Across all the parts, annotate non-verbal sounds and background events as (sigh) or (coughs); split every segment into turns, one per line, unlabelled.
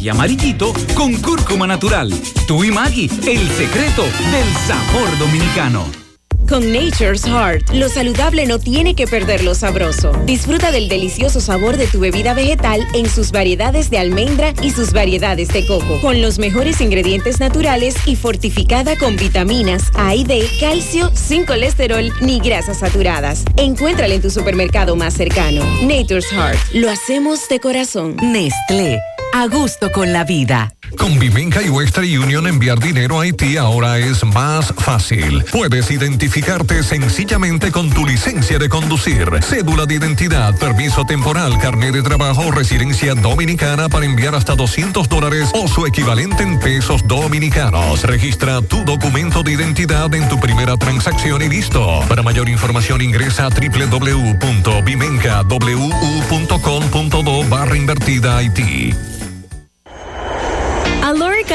Maggi amarillito con cúrcuma natural. Tú y Maggi, el secreto del sabor dominicano.
Con Nature's Heart, lo saludable no tiene que perder lo sabroso. Disfruta del delicioso sabor de tu bebida vegetal en sus variedades de almendra y sus variedades de coco, con los mejores ingredientes naturales y fortificada con vitaminas A y D, calcio, sin colesterol ni grasas saturadas. Encuéntrala en tu supermercado más cercano. Nature's Heart, lo hacemos de corazón.
Nestlé, a gusto con la vida.
Con Vivenca y Western Union enviar dinero a Haití ahora es más fácil. Puedes identificarte sencillamente con tu licencia de conducir, cédula de identidad, permiso temporal, carnet de trabajo o residencia dominicana para enviar hasta 200 dólares o su equivalente en pesos dominicanos. Registra tu documento de identidad en tu primera transacción y listo. Para mayor información ingresa a www.vivencawu.com.do barra invertida Haití.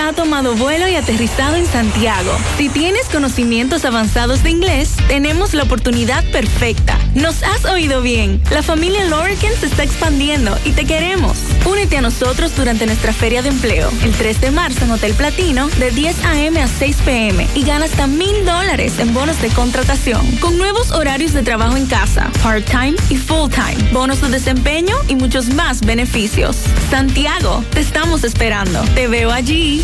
Ha tomado vuelo y aterrizado en Santiago. Si tienes conocimientos avanzados de inglés, tenemos la oportunidad perfecta. Nos has oído bien. La familia Lorican se está expandiendo y te queremos. Únete a nosotros durante nuestra feria de empleo, el 3 de marzo en Hotel Platino, de 10 a.m. a 6 p.m. y gana hasta mil dólares en bonos de contratación, con nuevos horarios de trabajo en casa, part-time y full-time, bonos de desempeño y muchos más beneficios. Santiago, te estamos esperando. Te veo allí.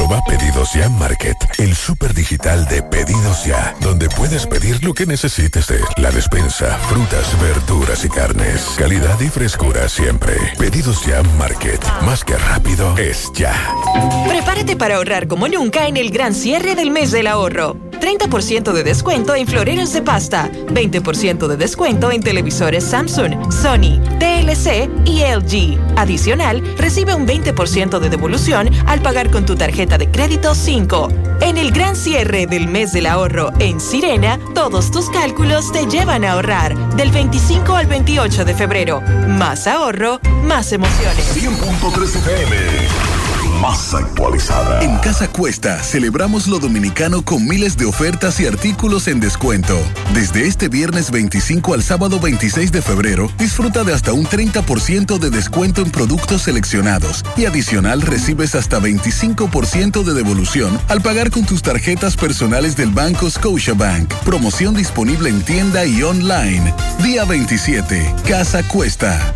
Proba Pedidos Ya Market, el super digital de Pedidos Ya, donde puedes pedir lo que necesites de la despensa, frutas, verduras y carnes. Calidad y frescura siempre. Pedidos Ya Market, más que rápido, es ya.
Prepárate para ahorrar como nunca en el gran cierre del mes del ahorro. 30% de descuento en floreros de pasta, 20% de descuento en televisores Samsung, Sony, TLC y LG. Adicional, recibe un 20% de devolución al pagar con tu tarjeta de crédito 5. En el gran cierre del mes del ahorro en Sirena, todos tus cálculos te llevan a ahorrar del 25 al 28 de febrero. Más ahorro, más emociones.
100.3 FM más actualizada.
En Casa Cuesta celebramos lo dominicano con miles de ofertas y artículos en descuento. Desde este viernes 25 al sábado 26 de febrero, disfruta de hasta un 30% de descuento en productos seleccionados y adicional recibes hasta 25% de devolución al pagar con tus tarjetas personales del Banco Scotiabank. Promoción disponible en tienda y online. Día 27. Casa Cuesta.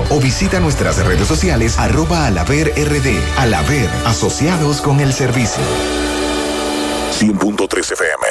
o visita nuestras redes sociales arroba alaver rd. Alaver, asociados con el servicio.
100.3 FM.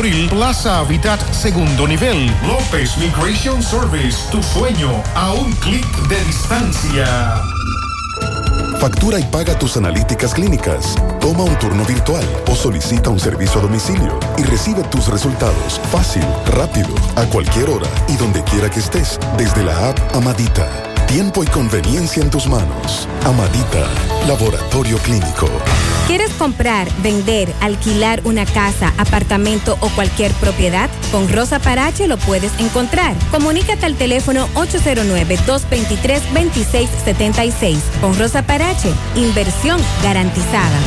Plaza Habitat Segundo Nivel. López Migration Service, tu sueño a un clic de distancia.
Factura y paga tus analíticas clínicas. Toma un turno virtual o solicita un servicio a domicilio y recibe tus resultados fácil, rápido, a cualquier hora y donde quiera que estés desde la app Amadita.
Tiempo y conveniencia en tus manos. Amadita, laboratorio clínico.
¿Quieres comprar, vender, alquilar una casa, apartamento o cualquier propiedad? Con Rosa Parache lo puedes encontrar. Comunícate al teléfono 809-223-2676. Con Rosa Parache, inversión garantizada.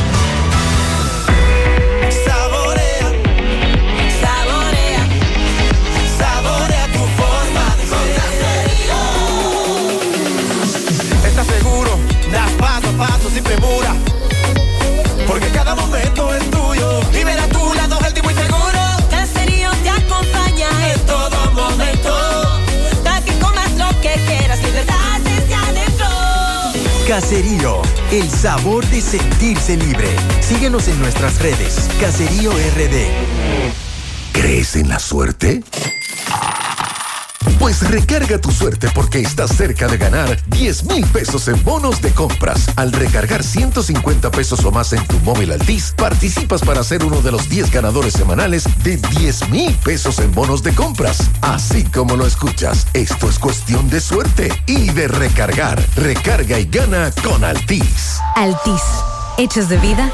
Porque cada momento es tuyo. A tu lado último y seguro.
Caserío te acompaña
en todo momento.
Para que comas lo que quieras, libertad desde adentro.
Caserío, el sabor de sentirse libre. Síguenos en nuestras redes. Caserío RD.
¿Crees en la suerte? Pues recarga tu suerte porque estás cerca de ganar 10 mil pesos en bonos de compras. Al recargar 150 pesos o más en tu móvil Altis, participas para ser uno de los 10 ganadores semanales de 10 mil pesos en bonos de compras. Así como lo escuchas, esto es cuestión de suerte y de recargar. Recarga y gana con Altis.
Altis, hechos de vida,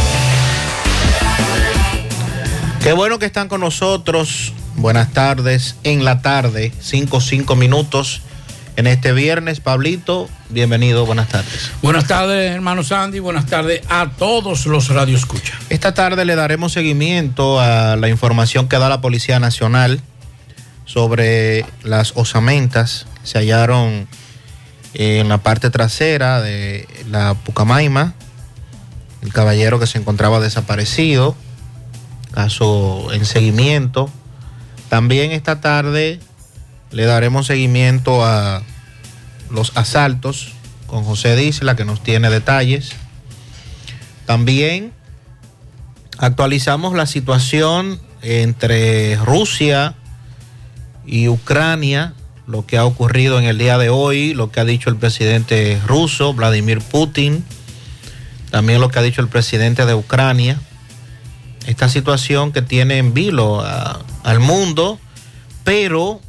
Qué bueno que están con nosotros. Buenas tardes. En la tarde, 5 5 minutos. En este viernes, Pablito, bienvenido, buenas tardes.
Buenas tardes, hermano Sandy, buenas tardes a todos los Radio Escucha.
Esta tarde le daremos seguimiento a la información que da la Policía Nacional sobre las osamentas que se hallaron en la parte trasera de la Pucamaima, el caballero que se encontraba desaparecido caso en seguimiento. También esta tarde le daremos seguimiento a los asaltos con José Disla, que nos tiene detalles. También actualizamos la situación entre Rusia y Ucrania, lo que ha ocurrido en el día de hoy, lo que ha dicho el presidente ruso, Vladimir Putin, también lo que ha dicho el presidente de Ucrania esta situación que tiene en vilo al mundo, pero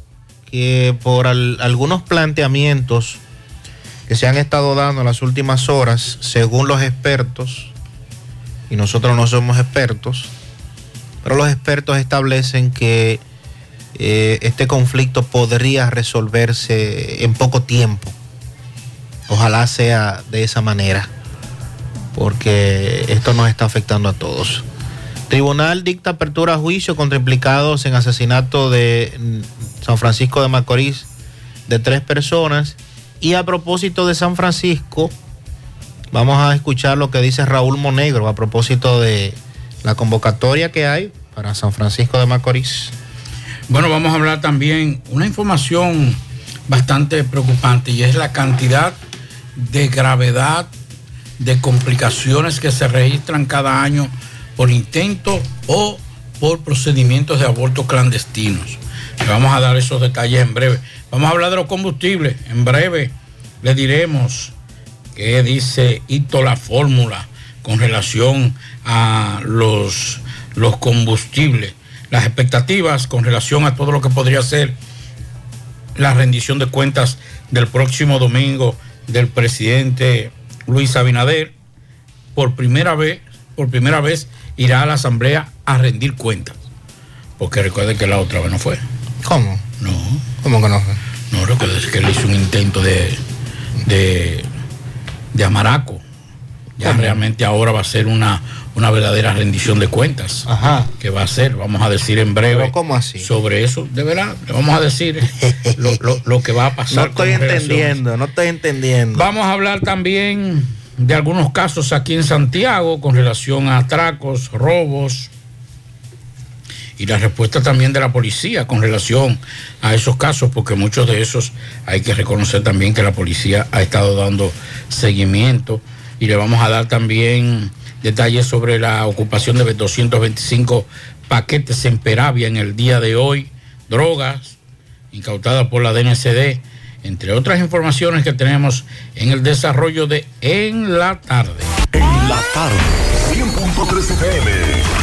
que por al- algunos planteamientos que se han estado dando en las últimas horas, según los expertos, y nosotros no somos expertos, pero los expertos establecen que eh, este conflicto podría resolverse en poco tiempo. Ojalá sea de esa manera, porque esto nos está afectando a todos. Tribunal dicta apertura a juicio contra implicados en asesinato de San Francisco de Macorís de tres personas. Y a propósito de San Francisco, vamos a escuchar lo que dice Raúl Monegro a propósito de la convocatoria que hay para San Francisco de Macorís.
Bueno, vamos a hablar también una información bastante preocupante y es la cantidad de gravedad de complicaciones que se registran cada año por intento o por procedimientos de aborto clandestinos. Le vamos a dar esos detalles en breve. Vamos a hablar de los combustibles. En breve le diremos qué dice Hito la fórmula con relación a los, los combustibles, las expectativas con relación a todo lo que podría ser la rendición de cuentas del próximo domingo del presidente Luis Abinader. Por primera vez, por primera vez irá a la asamblea a rendir cuentas. Porque recuerde que la otra vez no fue.
¿Cómo?
No.
¿Cómo que no fue?
No, recuerde que él hizo un intento de, de, de amaraco. Ya realmente ahora va a ser una, una verdadera rendición de cuentas.
Ajá.
Que va a ser, vamos a decir en breve.
¿Cómo así?
Sobre eso, de verdad, le vamos a decir (laughs) lo, lo- lo que va a
No
pasar.
estoy
a eso.
entendiendo, no estoy entendiendo.
Vamos a hablar también de algunos casos aquí en Santiago con relación a atracos, robos y la respuesta también de la policía con relación a esos casos, porque muchos de esos hay que reconocer también que la policía ha estado dando seguimiento. Y le vamos a dar también detalles sobre la ocupación de 225 paquetes en Peravia en el día de hoy, drogas incautadas por la DNCD, entre otras informaciones que tenemos en el desarrollo de En la tarde.
En la tarde, 100.3 FM.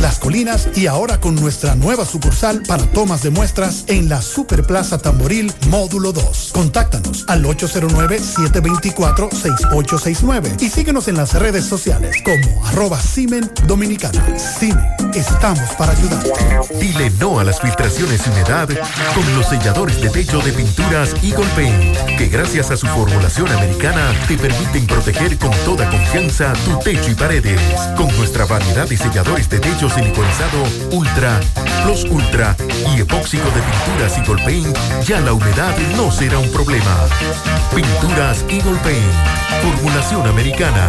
Las Colinas y ahora con nuestra nueva sucursal para tomas de muestras en la Superplaza Tamboril Módulo 2. Contáctanos al 809-724-6869 y síguenos en las redes sociales como arroba Simen Dominicana. Simen, estamos para ayudarte.
Dile no a las filtraciones y humedad con los selladores de techo de pinturas Eagle Paint, que gracias a su formulación americana te permiten proteger con toda confianza tu techo y paredes. Con nuestra variedad de selladores de techo siliconizado Ultra, Plus Ultra y epóxico de pinturas Eagle Paint, ya la humedad no será un problema. Pinturas Eagle Paint, formulación americana.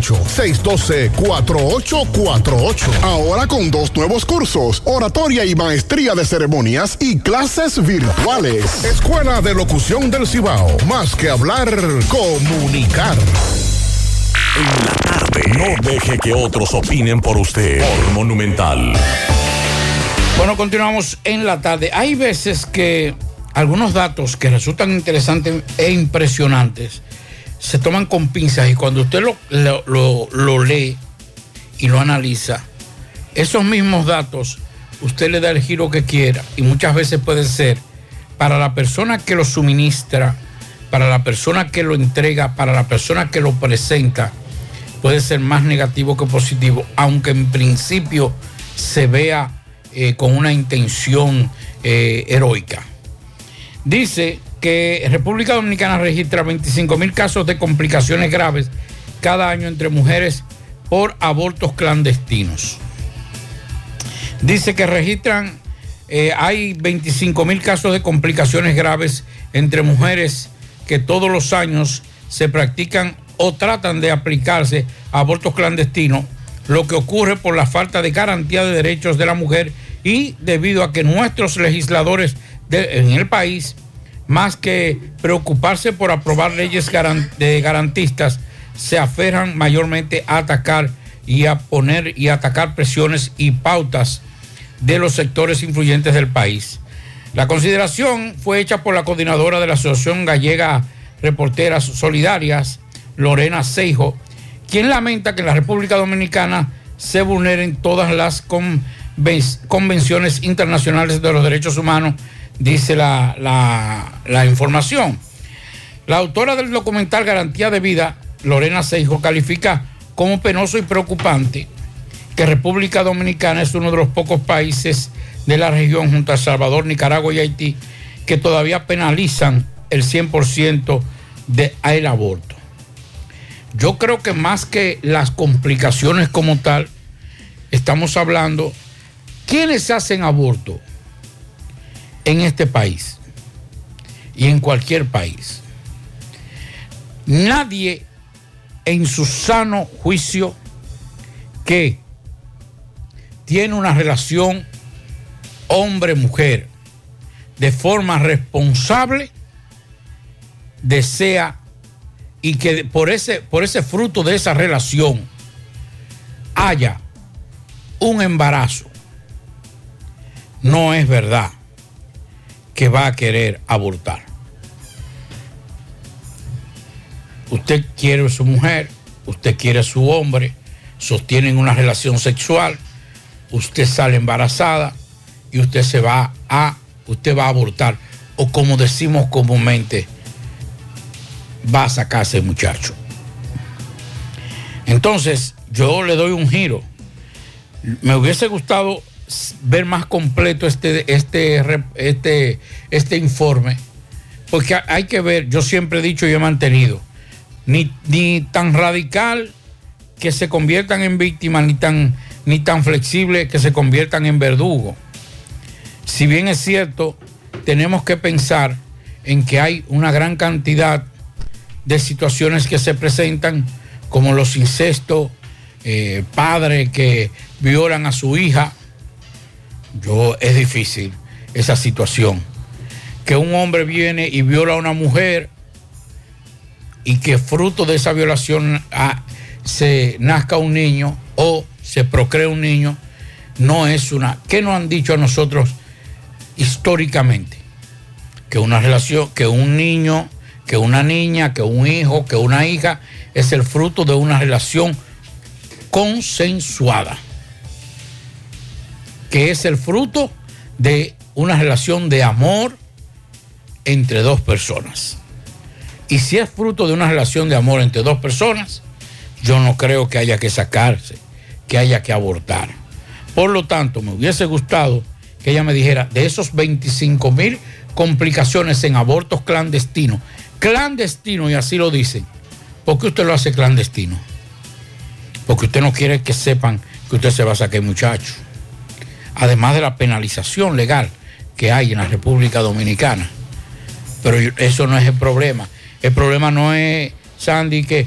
612-4848. Ahora con dos nuevos cursos, oratoria y maestría de ceremonias y clases virtuales. Escuela de Locución del Cibao. Más que hablar, comunicar.
En la tarde. No deje que otros opinen por usted. Por Monumental.
Bueno, continuamos en la tarde. Hay veces que algunos datos que resultan interesantes e impresionantes se toman con pinzas y cuando usted lo, lo, lo- lee y lo analiza, esos mismos datos usted le da el giro que quiera y muchas veces puede ser para la persona que lo suministra, para la persona que lo entrega, para la persona que lo presenta, puede ser más negativo que positivo, aunque en principio se vea eh, con una intención eh, heroica. Dice que República Dominicana registra 25 mil casos de complicaciones graves cada año entre mujeres por abortos clandestinos. Dice que registran, eh, hay 25 mil casos de complicaciones graves entre mujeres que todos los años se practican o tratan de aplicarse abortos clandestinos, lo que ocurre por la falta de garantía de derechos de la mujer y debido a que nuestros legisladores en el país, más que preocuparse por aprobar leyes garantistas, se aferran mayormente a atacar y a poner y atacar presiones y pautas de los sectores influyentes del país. La consideración fue hecha por la coordinadora de la Asociación Gallega Reporteras Solidarias, Lorena Seijo, quien lamenta que en la República Dominicana se vulneren todas las convenciones internacionales de los derechos humanos, dice la, la información. La autora del documental Garantía de Vida, Lorena Seijo, califica como penoso y preocupante que República Dominicana es uno de los pocos países de la región junto a Salvador, Nicaragua y Haití que todavía penalizan el 100% del aborto. Yo creo que más que las complicaciones como tal, estamos hablando, ¿quiénes hacen aborto en este país y en cualquier país? Nadie en su sano juicio que tiene una relación hombre-mujer de forma responsable, desea y que por ese, por ese fruto de esa relación haya un embarazo, no es verdad que va a querer abortar. Usted quiere a su mujer, usted quiere a su hombre, sostienen una relación sexual, usted sale embarazada y usted se va a, usted va a abortar, o como decimos comúnmente, va a sacarse el muchacho. Entonces, yo le doy un giro. Me hubiese gustado ver más completo este, este, este, este informe, porque hay que ver, yo siempre he dicho y he mantenido, ni, ni tan radical que se conviertan en víctimas, ni tan, ni tan flexible que se conviertan en verdugo. Si bien es cierto, tenemos que pensar en que hay una gran cantidad de situaciones que se presentan, como los incestos, eh, padres que violan a su hija. Yo es difícil esa situación. Que un hombre viene y viola a una mujer y que fruto de esa violación ah, se nazca un niño o se procrea un niño, no es una... ¿Qué nos han dicho a nosotros históricamente? Que una relación, que un niño, que una niña, que un hijo, que una hija es el fruto de una relación consensuada. Que es el fruto de una relación de amor entre dos personas. Y si es fruto de una relación de amor entre dos personas, yo no creo que haya que sacarse, que haya que abortar. Por lo tanto, me hubiese gustado que ella me dijera de esos 25 mil complicaciones en abortos clandestinos, clandestinos, y así lo dicen, ¿por qué usted lo hace clandestino? Porque usted no quiere que sepan que usted se va a sacar muchacho. Además de la penalización legal que hay en la República Dominicana. Pero eso no es el problema. El problema no es, Sandy, que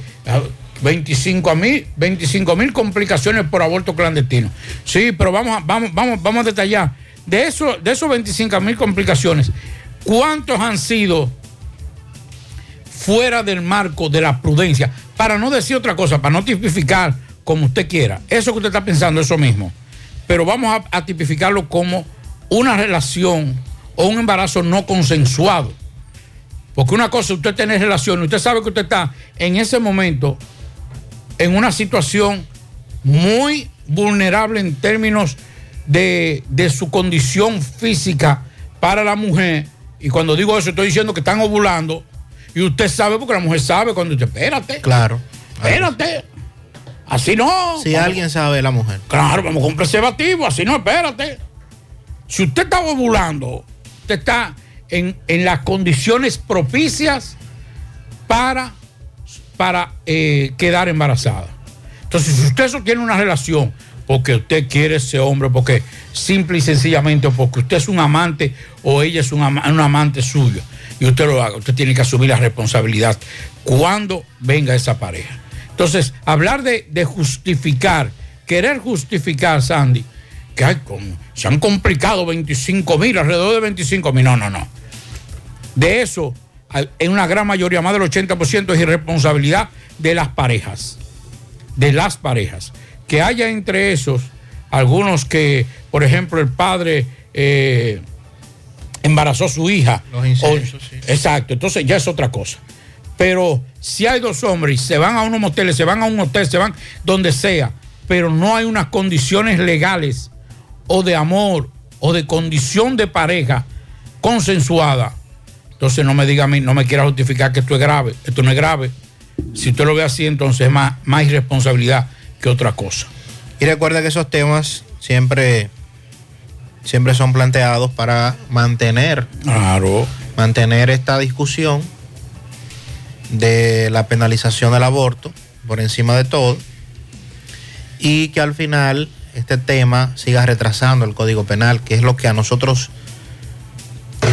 25 mil 25 mil complicaciones por aborto clandestino. Sí, pero vamos, vamos, vamos, vamos a detallar. De, eso, de esos 25 mil complicaciones, ¿cuántos han sido fuera del marco de la prudencia? Para no decir otra cosa, para no tipificar como usted quiera. Eso que usted está pensando, eso mismo. Pero vamos a, a tipificarlo como una relación o un embarazo no consensuado porque una cosa, usted tiene relación, usted sabe que usted está en ese momento en una situación muy, vulnerable en términos de, de su condición física para la mujer. Y cuando digo eso, estoy diciendo que están ovulando. Y usted sabe, porque la mujer sabe cuando usted, espérate.
Claro.
Espérate. Así no.
Si
Vamos-
alguien sabe, la mujer.
Claro, vamos con preservativo, así no, espérate. Si usted está ovulando, usted está en, en las condiciones propicias para, para eh, quedar embarazada. Entonces, si usted sostiene una relación porque usted quiere ese hombre, porque simple y sencillamente, porque usted es un amante o ella es un, un amante suyo, y usted lo haga, usted tiene que asumir la responsabilidad cuando venga esa pareja. Entonces, hablar de, de justificar, querer justificar, Sandy, que hay con- se han complicado 25 mil, alrededor de 25 mil, no, no, no. De eso, en una gran mayoría, más del 80% es irresponsabilidad de las parejas. De las parejas. Que haya entre esos algunos que, por ejemplo, el padre eh, embarazó a su hija. O- Exacto, entonces ya es otra cosa. Pero si hay dos hombres y se van a unos moteles, se van a un hotel, se van donde sea, pero no hay unas condiciones legales o de amor o de condición de pareja consensuada, entonces no me diga a mí, no me quiera justificar que esto es grave. Esto no es grave. Si usted lo ve así, entonces es más, más irresponsabilidad que otra cosa.
Y recuerda que esos temas siempre, siempre son planteados para mantener, mantener esta discusión de la penalización del aborto por encima de todo y que al final este tema siga retrasando el Código Penal, que es lo que a nosotros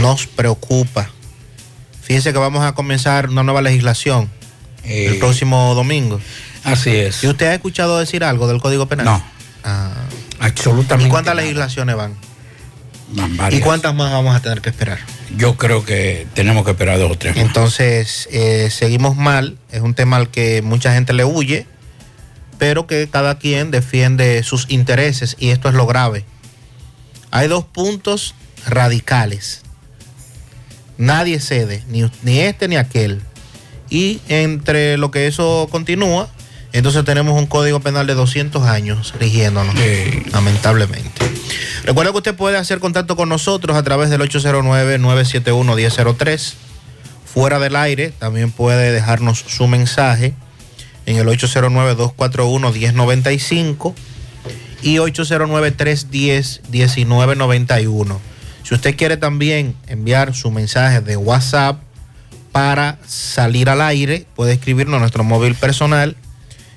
nos preocupa. Fíjense que vamos a comenzar una nueva legislación el próximo domingo.
Así es.
¿Y usted ha escuchado decir algo del Código Penal?
No.
Ah.
Absolutamente.
¿Y cuántas
nada.
legislaciones van?
Van
¿Y
varias.
cuántas más vamos a tener que esperar?
Yo creo que tenemos que esperar dos o tres.
Entonces, eh, seguimos mal. Es un tema al que mucha gente le huye, pero que cada quien defiende sus intereses y esto es lo grave. Hay dos puntos radicales. Nadie cede, ni, ni este ni aquel. Y entre lo que eso continúa, entonces tenemos un código penal de 200 años rigiéndonos, lamentablemente. Recuerda que usted puede hacer contacto con nosotros a través del 809-971-1003. Fuera del aire, también puede dejarnos su mensaje en el 809-241-1095 y 809-310-1991. Si usted quiere también enviar su mensaje de WhatsApp para salir al aire, puede escribirnos a nuestro móvil personal,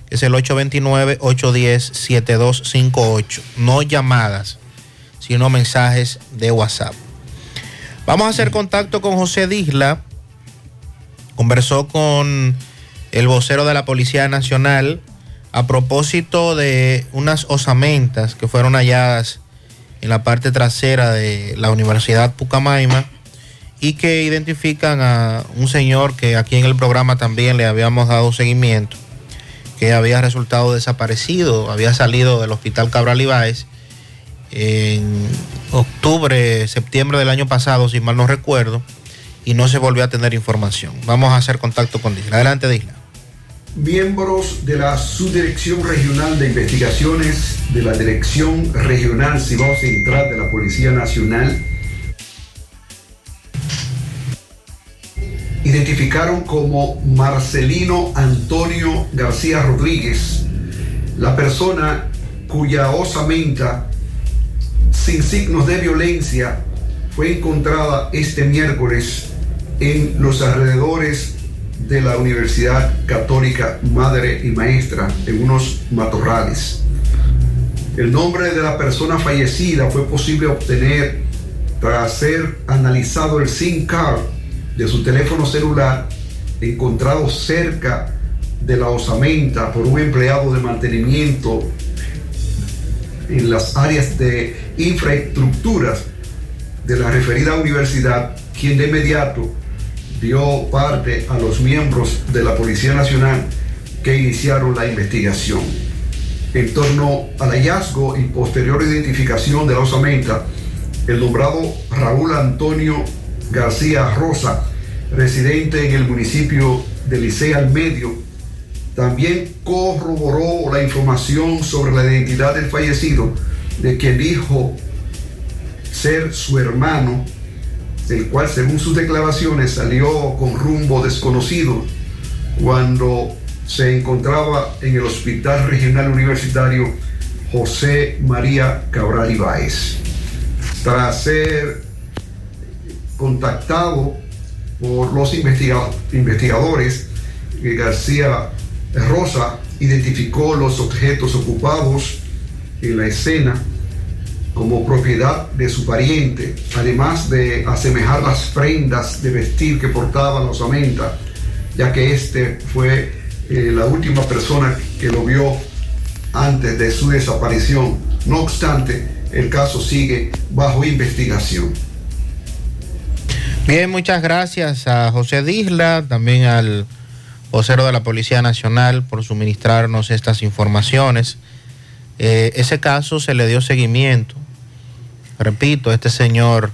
es el 829-810-7258. No llamadas, sino mensajes de WhatsApp. Vamos a hacer contacto con José Disla. Conversó con el vocero de la Policía Nacional a propósito de unas osamentas que fueron halladas en la parte trasera de la Universidad Pucamaima y que identifican a un señor que aquí en el programa también le habíamos dado seguimiento, que había resultado desaparecido, había salido del Hospital Cabral Ibáez en octubre, septiembre del año pasado, si mal no recuerdo, y no se volvió a tener información. Vamos a hacer contacto con Disla. Adelante, Disla.
Miembros de la Subdirección Regional de Investigaciones de la Dirección Regional Cibao Central de la Policía Nacional identificaron como Marcelino Antonio García Rodríguez, la persona cuya osamenta sin signos de violencia fue encontrada este miércoles en los alrededores de la Universidad Católica Madre y Maestra, en unos matorrales. El nombre de la persona fallecida fue posible obtener tras ser analizado el SIM card de su teléfono celular encontrado cerca de la osamenta por un empleado de mantenimiento en las áreas de infraestructuras de la referida universidad, quien de inmediato dio parte a los miembros de la Policía Nacional que iniciaron la investigación. En torno al hallazgo y posterior identificación de la osamenta, el nombrado Raúl Antonio García Rosa, residente en el municipio de Licea al Medio, también corroboró la información sobre la identidad del fallecido, de que dijo ser su hermano, el cual según sus declaraciones salió con rumbo desconocido cuando se encontraba en el Hospital Regional Universitario José María Cabral Ibáez. Tras ser contactado por los investiga- investigadores, eh, García Rosa identificó los objetos ocupados en la escena como propiedad de su pariente, además de asemejar las prendas de vestir que portaba la osamenta, ya que este fue eh, la última persona que lo vio antes de su desaparición. No obstante, el caso sigue bajo investigación.
Bien, muchas gracias a José Disla, también al vocero de la Policía Nacional por suministrarnos estas informaciones. Eh, ese caso se le dio seguimiento. Repito, este señor,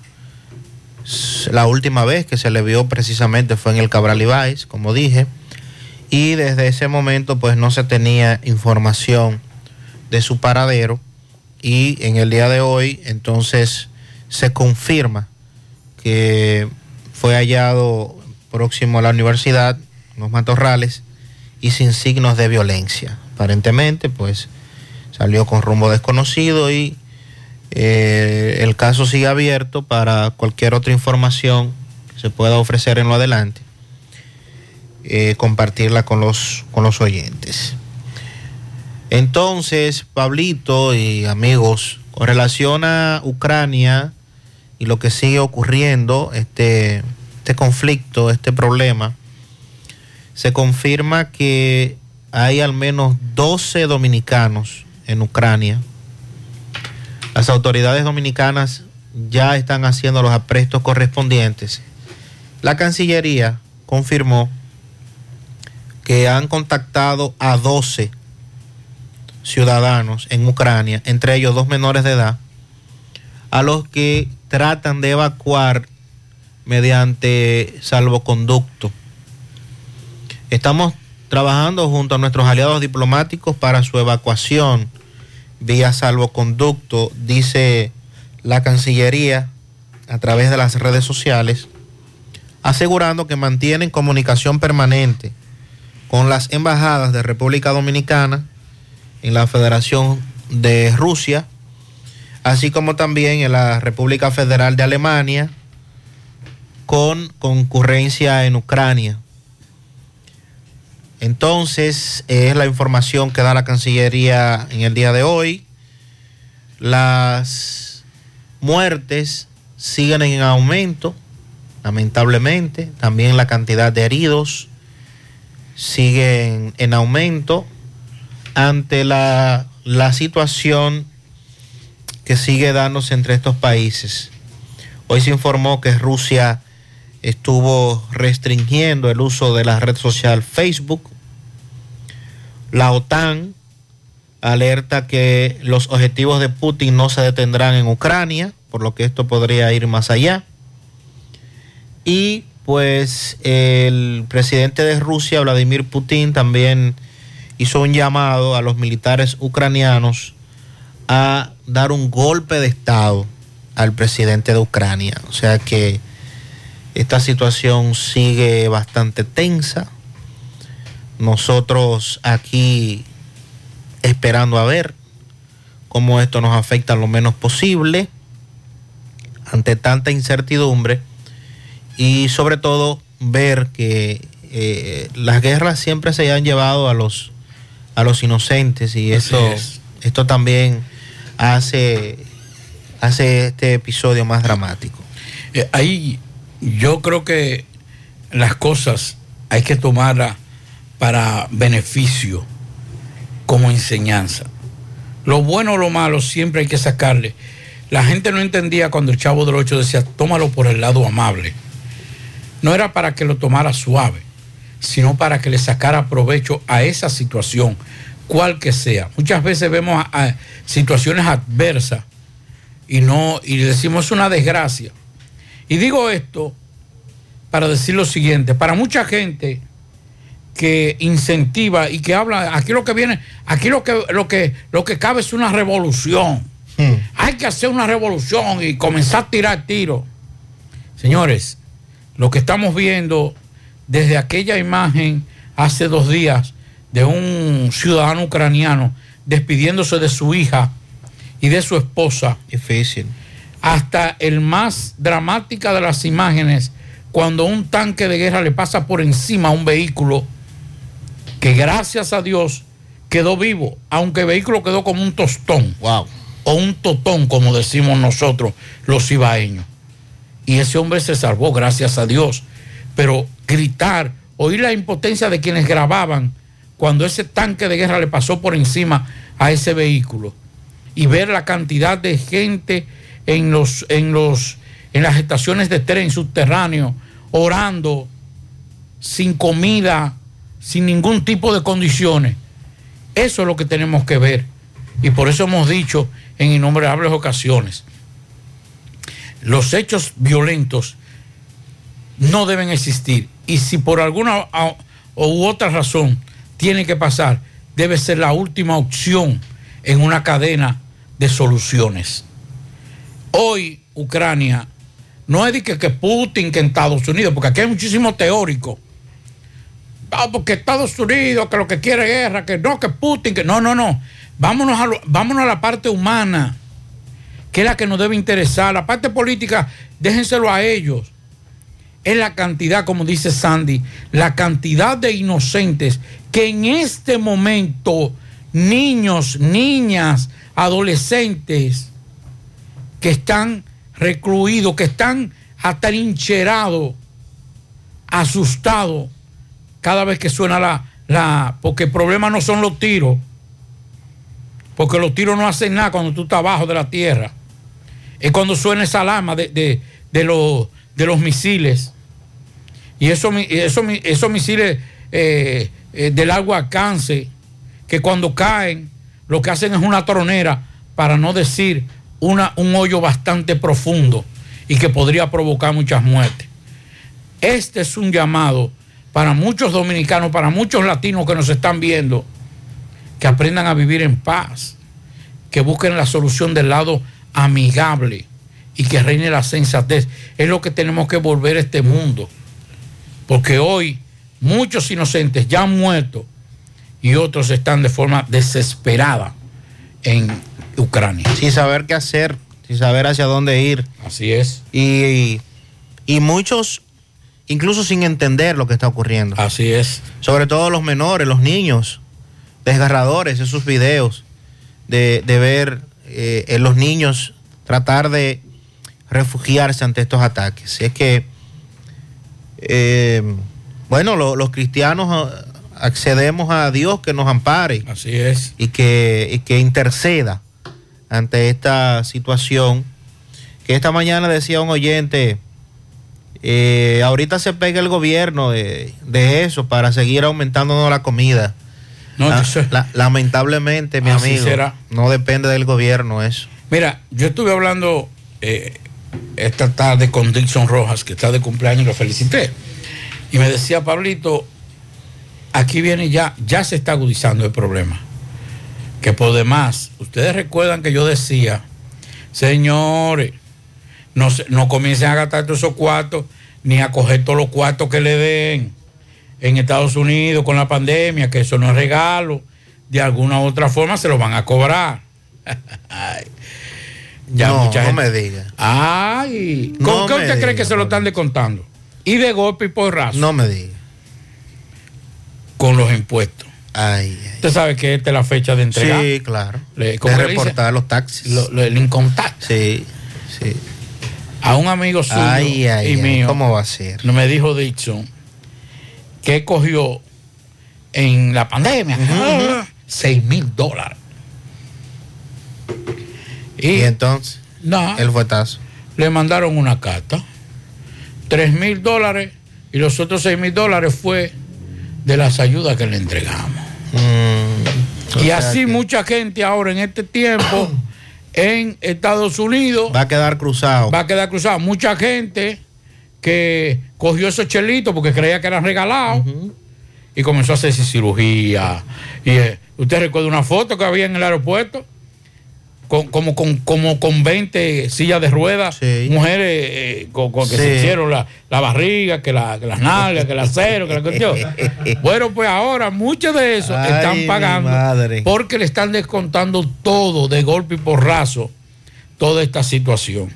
la última vez que se le vio precisamente fue en el Cabral Ibáez, como dije, y desde ese momento pues no se tenía información de su paradero y en el día de hoy entonces se confirma que fue hallado próximo a la universidad, en los matorrales, y sin signos de violencia. Aparentemente, pues salió con rumbo desconocido y eh, el caso sigue abierto para cualquier otra información que se pueda ofrecer en lo adelante, eh, compartirla con los, con los oyentes. Entonces, Pablito y amigos, con relación a Ucrania y lo que sigue ocurriendo, este, este conflicto, este problema, se confirma que hay al menos 12 dominicanos en Ucrania. Las autoridades dominicanas ya están haciendo los aprestos correspondientes. La Cancillería confirmó que han contactado a 12 ciudadanos en Ucrania, entre ellos dos menores de edad, a los que tratan de evacuar mediante salvoconducto. Estamos trabajando junto a nuestros aliados diplomáticos para su evacuación vía salvoconducto, dice la Cancillería a través de las redes sociales, asegurando que mantienen comunicación permanente con las embajadas de República Dominicana en la Federación de Rusia, así como también en la República Federal de Alemania, con concurrencia en Ucrania. Entonces, es la información que da la Cancillería en el día de hoy. Las muertes siguen en aumento, lamentablemente. También la cantidad de heridos sigue en, en aumento ante la, la situación que sigue dándose entre estos países. Hoy se informó que Rusia estuvo restringiendo el uso de la red social Facebook. La OTAN alerta que los objetivos de Putin no se detendrán en Ucrania, por lo que esto podría ir más allá. Y pues el presidente de Rusia, Vladimir Putin, también hizo un llamado a los militares ucranianos a dar un golpe de Estado al presidente de Ucrania. O sea que esta situación sigue bastante tensa. Nosotros aquí esperando a ver cómo esto nos afecta lo menos posible ante tanta incertidumbre y sobre todo ver que eh, las guerras siempre se han llevado a los a los inocentes y
Así
esto
es.
esto también hace hace este episodio más dramático.
Eh, ahí yo creo que las cosas hay que tomarlas para beneficio, como enseñanza. Lo bueno o lo malo siempre hay que sacarle. La gente no entendía cuando el chavo del 8 decía, tómalo por el lado amable. No era para que lo tomara suave, sino para que le sacara provecho a esa situación, cual que sea. Muchas veces vemos a- a situaciones adversas y no y decimos es una desgracia. Y digo esto para decir lo siguiente, para mucha gente que incentiva y que habla, aquí lo que viene, aquí lo que, lo que, lo que cabe es una revolución. Hay que hacer una revolución y comenzar a tirar tiros. Señores, lo que estamos viendo desde aquella imagen hace dos días de un ciudadano ucraniano despidiéndose de su hija y de su esposa.
Difícil.
Hasta el más dramática de las imágenes, cuando un tanque de guerra le pasa por encima a un vehículo que gracias a Dios quedó vivo, aunque el vehículo quedó como un tostón.
Wow.
O un totón, como decimos nosotros, los ibaeños. Y ese hombre se salvó, gracias a Dios. Pero gritar, oír la impotencia de quienes grababan cuando ese tanque de guerra le pasó por encima a ese vehículo y ver la cantidad de gente en los en los en las estaciones de tren subterráneo orando sin comida, sin ningún tipo de condiciones. Eso es lo que tenemos que ver. Y por eso hemos dicho en innumerables ocasiones, los hechos violentos no deben existir. Y si por alguna u otra razón tiene que pasar, debe ser la última opción en una cadena de soluciones. Hoy Ucrania no es de que, que Putin, que en Estados Unidos, porque aquí hay muchísimos teóricos. Ah, porque Estados Unidos, que lo que quiere es guerra, que no, que Putin, que no, no, no. Vámonos a, lo- vámonos a la parte humana, que es la que nos debe interesar. La parte política, déjenselo a ellos. Es la cantidad, como dice Sandy, la cantidad de inocentes que en este momento, niños, niñas, adolescentes, que están recluidos, que están atrincherados, asustados, cada vez que suena la, la... Porque el problema no son los tiros, porque los tiros no hacen nada cuando tú estás abajo de la tierra. Es cuando suena esa alarma de, de- de los, de los misiles. Y esos, esos misiles eh, eh, de largo alcance, que cuando caen, lo que hacen es una tronera, para no decir una, un hoyo bastante profundo y que podría provocar muchas muertes. Este es un llamado para muchos dominicanos, para muchos latinos que nos están viendo, que aprendan a vivir en paz, que busquen la solución del lado amigable y que reine la sensatez. Es lo que tenemos que volver a este mundo. Porque hoy muchos inocentes ya han muerto y otros están de forma desesperada en Ucrania.
Sin saber qué hacer, sin saber hacia dónde ir.
Así es.
Y, y muchos, incluso sin entender lo que está ocurriendo.
Así es.
Sobre todo los menores, los niños, desgarradores, esos videos de, de ver eh, en los niños tratar de refugiarse ante estos ataques. Es que, eh, bueno, lo- los cristianos ah, accedemos a Dios que nos ampare.
Así es.
Y que, y que interceda ante esta situación. Que esta mañana decía un oyente, eh, ahorita se pega el gobierno de, de eso para seguir aumentándonos la comida.
No,
La-
eso-
la- lamentablemente, mi
Así
amigo,
será.
no depende del gobierno eso.
Mira, yo estuve hablando eh, esta tarde con Dixon Rojas, que está de cumpleaños, y lo felicité. Y me decía, Pablito, aquí viene ya, ya se está agudizando el problema. Que por demás, ustedes recuerdan que yo decía, señores, no, no comiencen a gastar todos esos cuartos, ni a coger todos los cuartos que le den en Estados Unidos con la pandemia, que eso no es regalo. De alguna u otra forma se lo van a cobrar. (laughs) Ya
no,
mucha
no
gente-
me diga.
Ay, ¿con
No
qué usted cree que se lo están descontando? Y de golpe y porrazo.
No me diga.
Con los impuestos.
Ay,
Usted sabe que esta es la fecha de entrega.
Sí, claro.
Le-
de los taxis.
Lo- lo- el income tax.
Sí, sí.
A un amigo suyo
Ay, ay,
y
ay,
mío.
¿cómo va a ser?
No me dijo Dixon que cogió en la pandemia. 6 mil dólares.
Y, entonces,
No.
el fuetazo.
le mandaron una carta. 3 mil dólares y los otros 6 mil dólares fue de las ayudas que le entregamos.
Mm,
y así
que
mucha gente ahora en este tiempo (coughs) en Estados Unidos
Va a quedar cruzado.
va a quedar cruzado. Mucha gente que cogió esos chelitos porque creía que eran regalados y comenzó a hacerse cirugía. Y eh, usted recuerda una foto que había en el aeropuerto, con, como, con, como con 20 sillas de ruedas, mujeres eh, con, con que
Sí.
se hicieron la, la barriga, que, la, que las nalgas, que el acero, que la cuestión. (laughs) bueno, pues ahora muchos de esos
Ay,
están pagando porque le están descontando todo de golpe y porrazo, toda esta situación.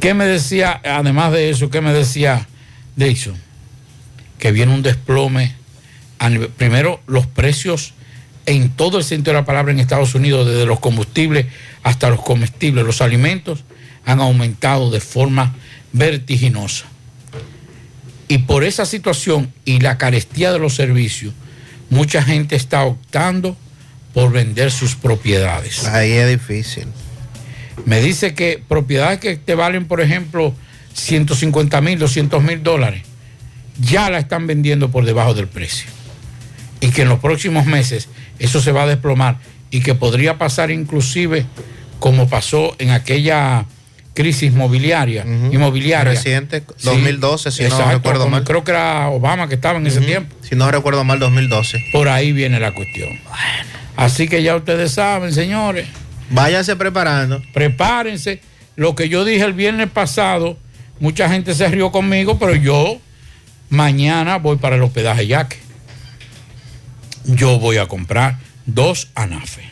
¿Qué me decía, además de eso, qué me decía Dixon? Que viene un desplome. primero, los precios en todo el sentido de la palabra en Estados Unidos, desde los combustibles hasta los comestibles, los alimentos, han aumentado de forma vertiginosa. Y por esa situación y la carestía de los servicios, mucha gente está optando por vender sus propiedades.
Ahí es difícil.
Me dice que propiedades que te valen, por ejemplo, 150 mil, 200 mil dólares, ya la están vendiendo por debajo del precio. Y que en los próximos meses eso se va a desplomar y que podría pasar inclusive como pasó en aquella crisis mobiliaria, inmobiliaria.
Reciente,
Sí,
2012, si no recuerdo mal.
Creo que era Obama que estaba en ese tiempo.
Si no recuerdo mal, 2012.
Por ahí viene la cuestión. Así que ya ustedes saben, señores.
Váyanse preparando.
Prepárense. Lo que yo dije el viernes pasado, mucha gente se rió conmigo, pero yo mañana voy para el hospedaje Yaque. Yo voy a comprar dos anafe.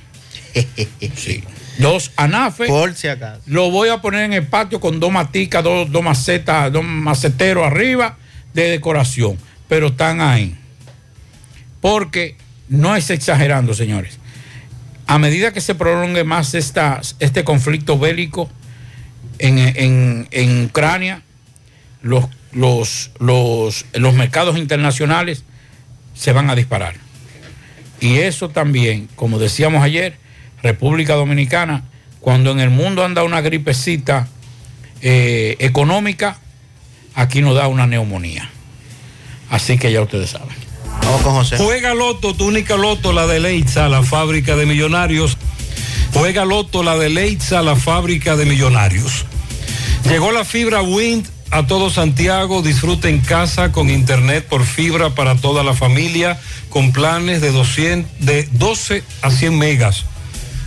(laughs) Sí. Dos anafe.
Por si acaso.
Lo voy a poner en el patio con dos maticas, dos, dos macetas, dos maceteros arriba de decoración. Pero están ahí. Porque no es exagerando, señores. A medida que se prolongue más esta, este conflicto bélico en, en- en Ucrania, los, los, los, los mercados internacionales se van a disparar. Y eso también, como decíamos ayer, República Dominicana, cuando en el mundo anda una gripecita eh, económica, aquí nos da una neumonía. Así que ya ustedes saben.
Vamos con José.
Juega Loto, tu única Loto, la de Leitza, la fábrica de millonarios. Juega Loto, la de Leitza, la fábrica de millonarios. Llegó la fibra Wind a todo Santiago. Disfruta en casa con internet por fibra para toda la familia con planes de, 200, de 12 a 100 megas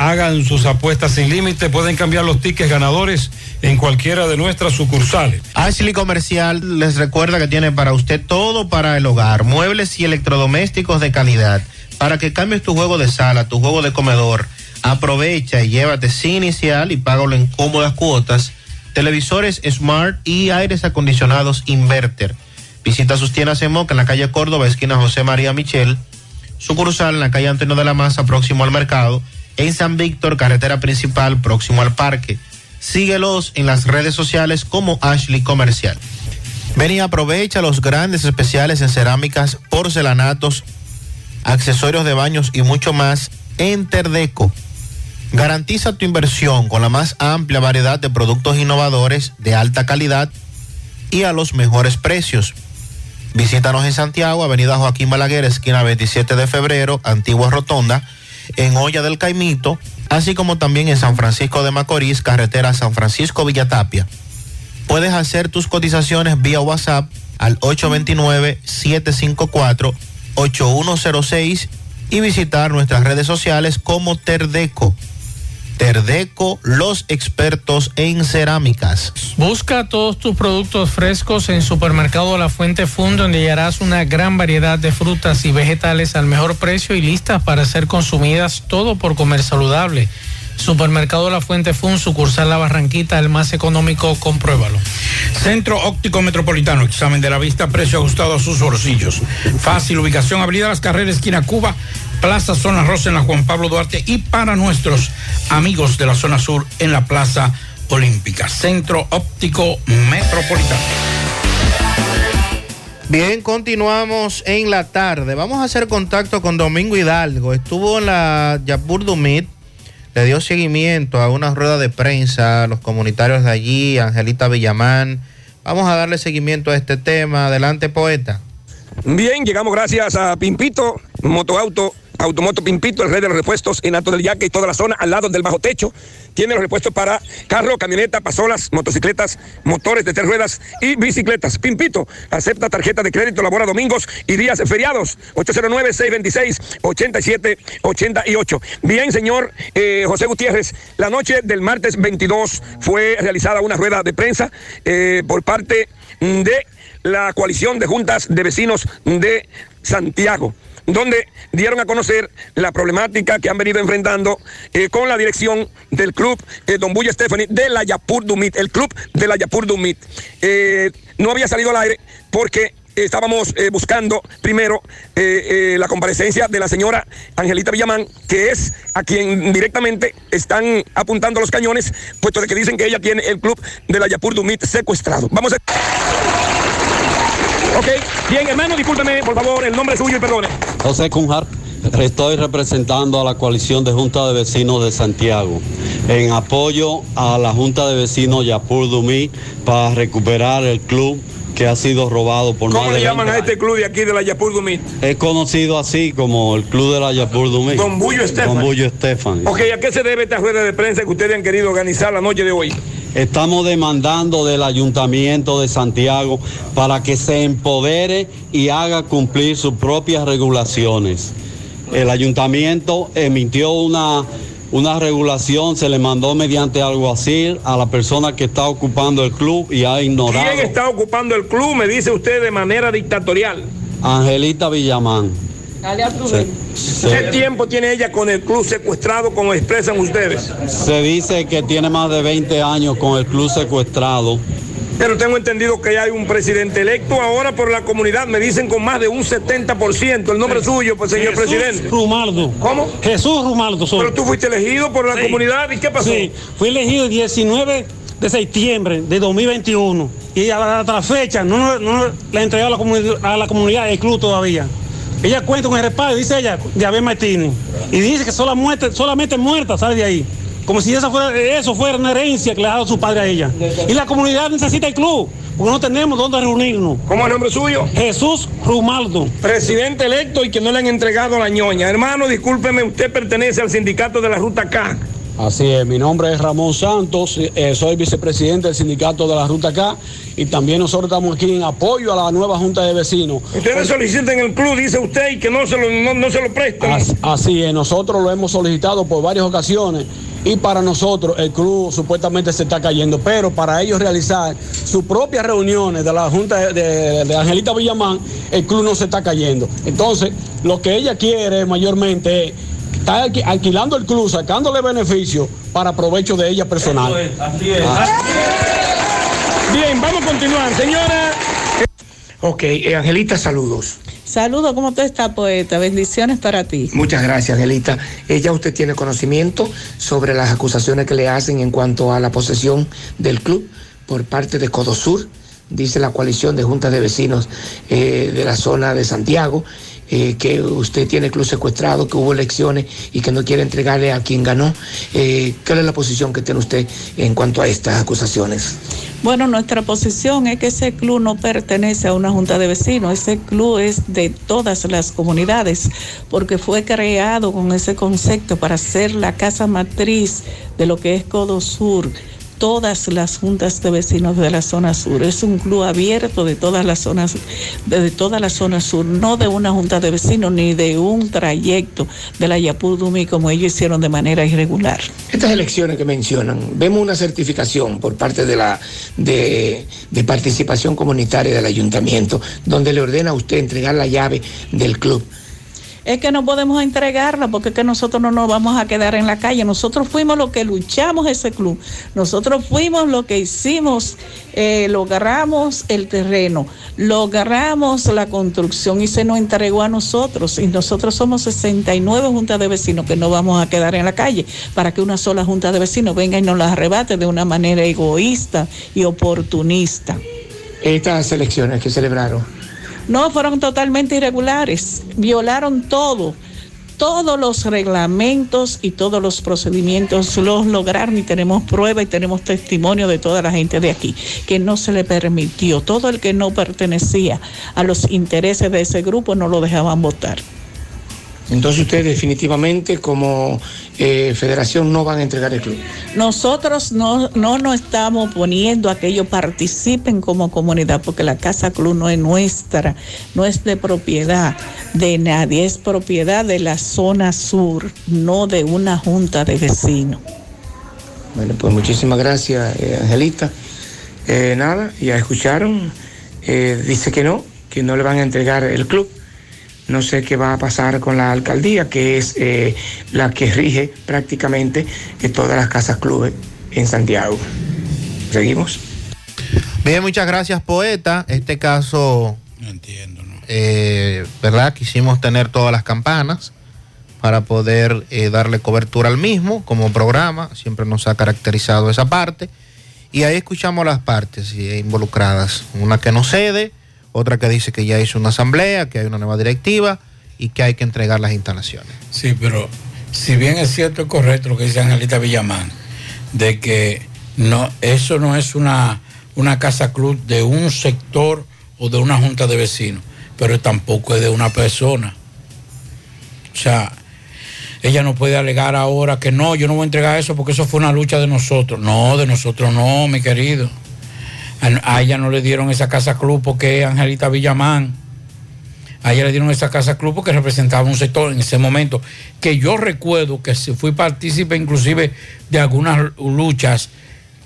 Hagan sus apuestas sin límite. Pueden cambiar los tickets ganadores en cualquiera de nuestras sucursales.
Ashley Comercial les recuerda que tiene para usted todo para el hogar, muebles y electrodomésticos de calidad. Para que cambies tu juego de sala, tu juego de comedor, aprovecha y llévate sin inicial y págalo en cómodas cuotas. Televisores Smart y aires acondicionados Inverter. Visita sus tiendas en Moca en la calle Córdoba, esquina José María Michel. Sucursal en la calle Antonio de la Maza, próximo al mercado. En San Víctor, carretera principal, próximo al parque. Síguelos en las redes sociales como Ashley Comercial. Ven y aprovecha los grandes especiales en cerámicas, porcelanatos, accesorios de baños y mucho más en Terdeco. Garantiza tu inversión con la más amplia variedad de productos innovadores de alta calidad y a los mejores precios. Visítanos en Santiago, Avenida Joaquín Balaguer, esquina 27 de febrero, Antigua Rotonda, en Olla del Caimito, así como también en San Francisco de Macorís, carretera San Francisco Villatapia. Puedes hacer tus cotizaciones vía WhatsApp al 829-754-8106 y visitar nuestras redes sociales como Terdeco. Terdeco, los expertos en cerámicas.
Busca todos tus productos frescos en Supermercado La Fuente Fun, donde hallarás una gran variedad de frutas y vegetales al mejor precio y listas para ser consumidas, todo por comer saludable. Supermercado La Fuente Fun, sucursal La Barranquita, el más económico, compruébalo.
Centro Óptico Metropolitano, examen de la vista, precio ajustado a sus bolsillos. Fácil ubicación, Avenida Las Carreras, esquina Cuba, Plaza Zona Rosa en la Juan Pablo Duarte y para nuestros amigos de la zona sur en la Plaza Olímpica. Centro Óptico Metropolitano.
Bien, continuamos en la tarde. Vamos a hacer contacto con Domingo Hidalgo. Estuvo en la Yapur Dumit, le dio seguimiento a una rueda de prensa a los comunitarios de allí, Angelita Villamán. Vamos a darle seguimiento a este tema. Adelante, poeta.
Bien, llegamos gracias a Pimpito, Motoauto, Automoto Pimpito, el rey de los repuestos en Alto del Yaque y toda la zona al lado del bajo techo. Tiene los repuestos para carro, camioneta, pasolas, motocicletas, motores de tres ruedas y bicicletas. Pimpito acepta tarjeta de crédito, labora domingos y días feriados. 809-626-8788. Bien, señor eh, José Gutiérrez, la noche del martes 22 fue realizada una rueda de prensa eh, por parte de la coalición de juntas de vecinos de Santiago donde dieron a conocer la problemática que han venido enfrentando eh, con la dirección del club eh, Don Bulla Stephanie de la Yapur Dumit, el club de la Yapur Dumit. Eh, no había salido al aire porque estábamos buscando primero la comparecencia de la señora Angelita Villamán, que es a quien directamente están apuntando los cañones, puesto de que dicen que ella tiene el club de la Yapur Dumit secuestrado. Vamos a... Ok, bien, hermano, discúlpeme, por favor, el nombre suyo y perdone.
José Cunjar, estoy representando a la coalición de Junta de Vecinos de Santiago en apoyo a la Junta de Vecinos Yapur Dumí para recuperar el club que ha sido robado por
¿Cómo
más
le llaman
20
a este club de aquí de la Yapur Dumit?
Es conocido así como el club de la Yapur Dumí.
Don Bullo Estefan.
Don Bullo Estefan.
Ok, ¿a qué se debe esta rueda de prensa que ustedes han querido organizar la noche de hoy?
Estamos demandando del ayuntamiento de Santiago para que se empodere y haga cumplir sus propias regulaciones. El ayuntamiento emitió una, una regulación, se le mandó mediante alguacil a la persona que está ocupando el club y ha ignorado.
¿Quién está ocupando el club? Me dice usted de manera dictatorial.
Angelita Villamán. Se,
¿Qué tiempo tiene ella con el club secuestrado, como expresan ustedes?
se dice que tiene más de 20 años con el club secuestrado.
Pero tengo entendido que hay un presidente electo ahora por la comunidad, me dicen con más de un 70%. El nombre suyo, pues señor
Jesús
presidente.
Rumaldo.
¿Cómo?
Jesús Rumaldo. soy.
Pero tú fuiste elegido por la
Sí.
comunidad, ¿y qué pasó?
Sí, fui elegido el 19 de septiembre de 2021 y hasta la fecha no, no nos le he entregado a la, comunidad, a la comunidad del club todavía. Ella cuenta con el respaldo, dice ella, de Abel Martínez. Y dice que sola muerte, solamente muerta sale de ahí. Como si esa fuera, eso fuera una herencia que le ha dado su padre a ella. Y la comunidad necesita el club, porque no tenemos dónde reunirnos.
¿Cómo es el nombre suyo?
Jesús Rumaldo.
Presidente electo y que no le han entregado la ñoña. Hermano, discúlpeme, usted pertenece al sindicato de la Ruta K.
Así es, mi nombre es Ramón Santos, eh, soy vicepresidente del sindicato de la Ruta K y también nosotros estamos aquí en apoyo a la nueva Junta de Vecinos.
Ustedes solicitan el club, dice usted, y que no se lo, no, no se lo prestan.
As- Así es, nosotros lo hemos solicitado por varias ocasiones y para nosotros el club supuestamente se está cayendo, pero para ellos realizar sus propias reuniones de la Junta de, de- de Angelita Villamán, el club no se está cayendo. Entonces, lo que ella quiere mayormente es alqui- alquilando el club, sacándole beneficio para provecho de ella personal.
Bien, vamos a continuar, señora. Ok, eh, Angelita, saludos.
Saludos, ¿cómo tú estás, poeta? Bendiciones para ti.
Muchas gracias, Angelita. Ya usted tiene conocimiento sobre las acusaciones que le hacen en cuanto a la posesión del club por parte de Codosur, dice la coalición de juntas de vecinos eh, de la zona de Santiago, eh, que usted tiene club secuestrado, que hubo elecciones y que no quiere entregarle a quien ganó. Eh, ¿Cuál es la posición que tiene usted en cuanto a estas acusaciones?
Bueno, nuestra posición es que ese club no pertenece a una junta de vecinos, ese club es de todas las comunidades, porque fue creado con ese concepto para ser la casa matriz de lo que es Codo Sur. Todas las juntas de vecinos de la zona sur. Es un club abierto de todas las zonas, de toda la zona sur, no de una junta de vecinos ni de un trayecto de la Yapudumi como ellos hicieron de manera irregular.
Estas elecciones que mencionan, vemos una certificación por parte de la de, de participación comunitaria del ayuntamiento, donde le ordena a usted entregar la llave del club.
Es que no podemos entregarla porque es que nosotros no nos vamos a quedar en la calle. Nosotros fuimos los que luchamos ese club. Nosotros fuimos los que hicimos, eh, logramos el terreno, logramos la construcción y se nos entregó a nosotros. Y nosotros somos 69 juntas de vecinos que no vamos a quedar en la calle para que una sola junta de vecinos venga y nos la arrebate de una manera egoísta y oportunista.
Estas elecciones que celebraron,
No, fueron totalmente irregulares, violaron todo. Todos los reglamentos y todos los procedimientos los lograron y tenemos prueba y tenemos testimonio de toda la gente de aquí, que no se le permitió. Todo el que no pertenecía a los intereses de ese grupo no lo dejaban votar.
Entonces ustedes definitivamente como eh, federación no van a entregar el club.
Nosotros no, no nos estamos poniendo a que ellos participen como comunidad, porque la Casa Club no es nuestra, no es de propiedad de nadie, es propiedad de la zona sur, no de una junta de vecinos.
Bueno, pues muchísimas gracias, eh, Angelita. Eh, nada, ya escucharon, dice que no, que no le van a entregar el club. No sé qué va a pasar con la alcaldía, que es eh, la que rige prácticamente eh, todas las casas clubes en Santiago. ¿Seguimos?
Bien, muchas gracias, poeta. Este caso. No entiendo, ¿no? ¿Verdad? Quisimos tener todas las campanas para poder eh, darle cobertura al mismo como programa. Siempre nos ha caracterizado esa parte. Y ahí escuchamos las partes eh, involucradas. Una que no cede, otra que dice que ya hizo una asamblea, que hay una nueva directiva y que hay que entregar las instalaciones.
Sí, pero si bien es cierto y correcto lo que dice Angelita Villamán, de que no, eso no es una, una casa club de un sector o de una junta de vecinos, pero tampoco es de una persona. O sea, ella no puede alegar ahora que no, yo no voy a entregar eso porque eso fue una lucha de nosotros. No, de nosotros no, mi querido. A, ella no le dieron esa casa club porque Angelita Villamán. A ella le dieron esa casa club porque representaba un sector en ese momento que yo recuerdo que fui partícipe inclusive de algunas luchas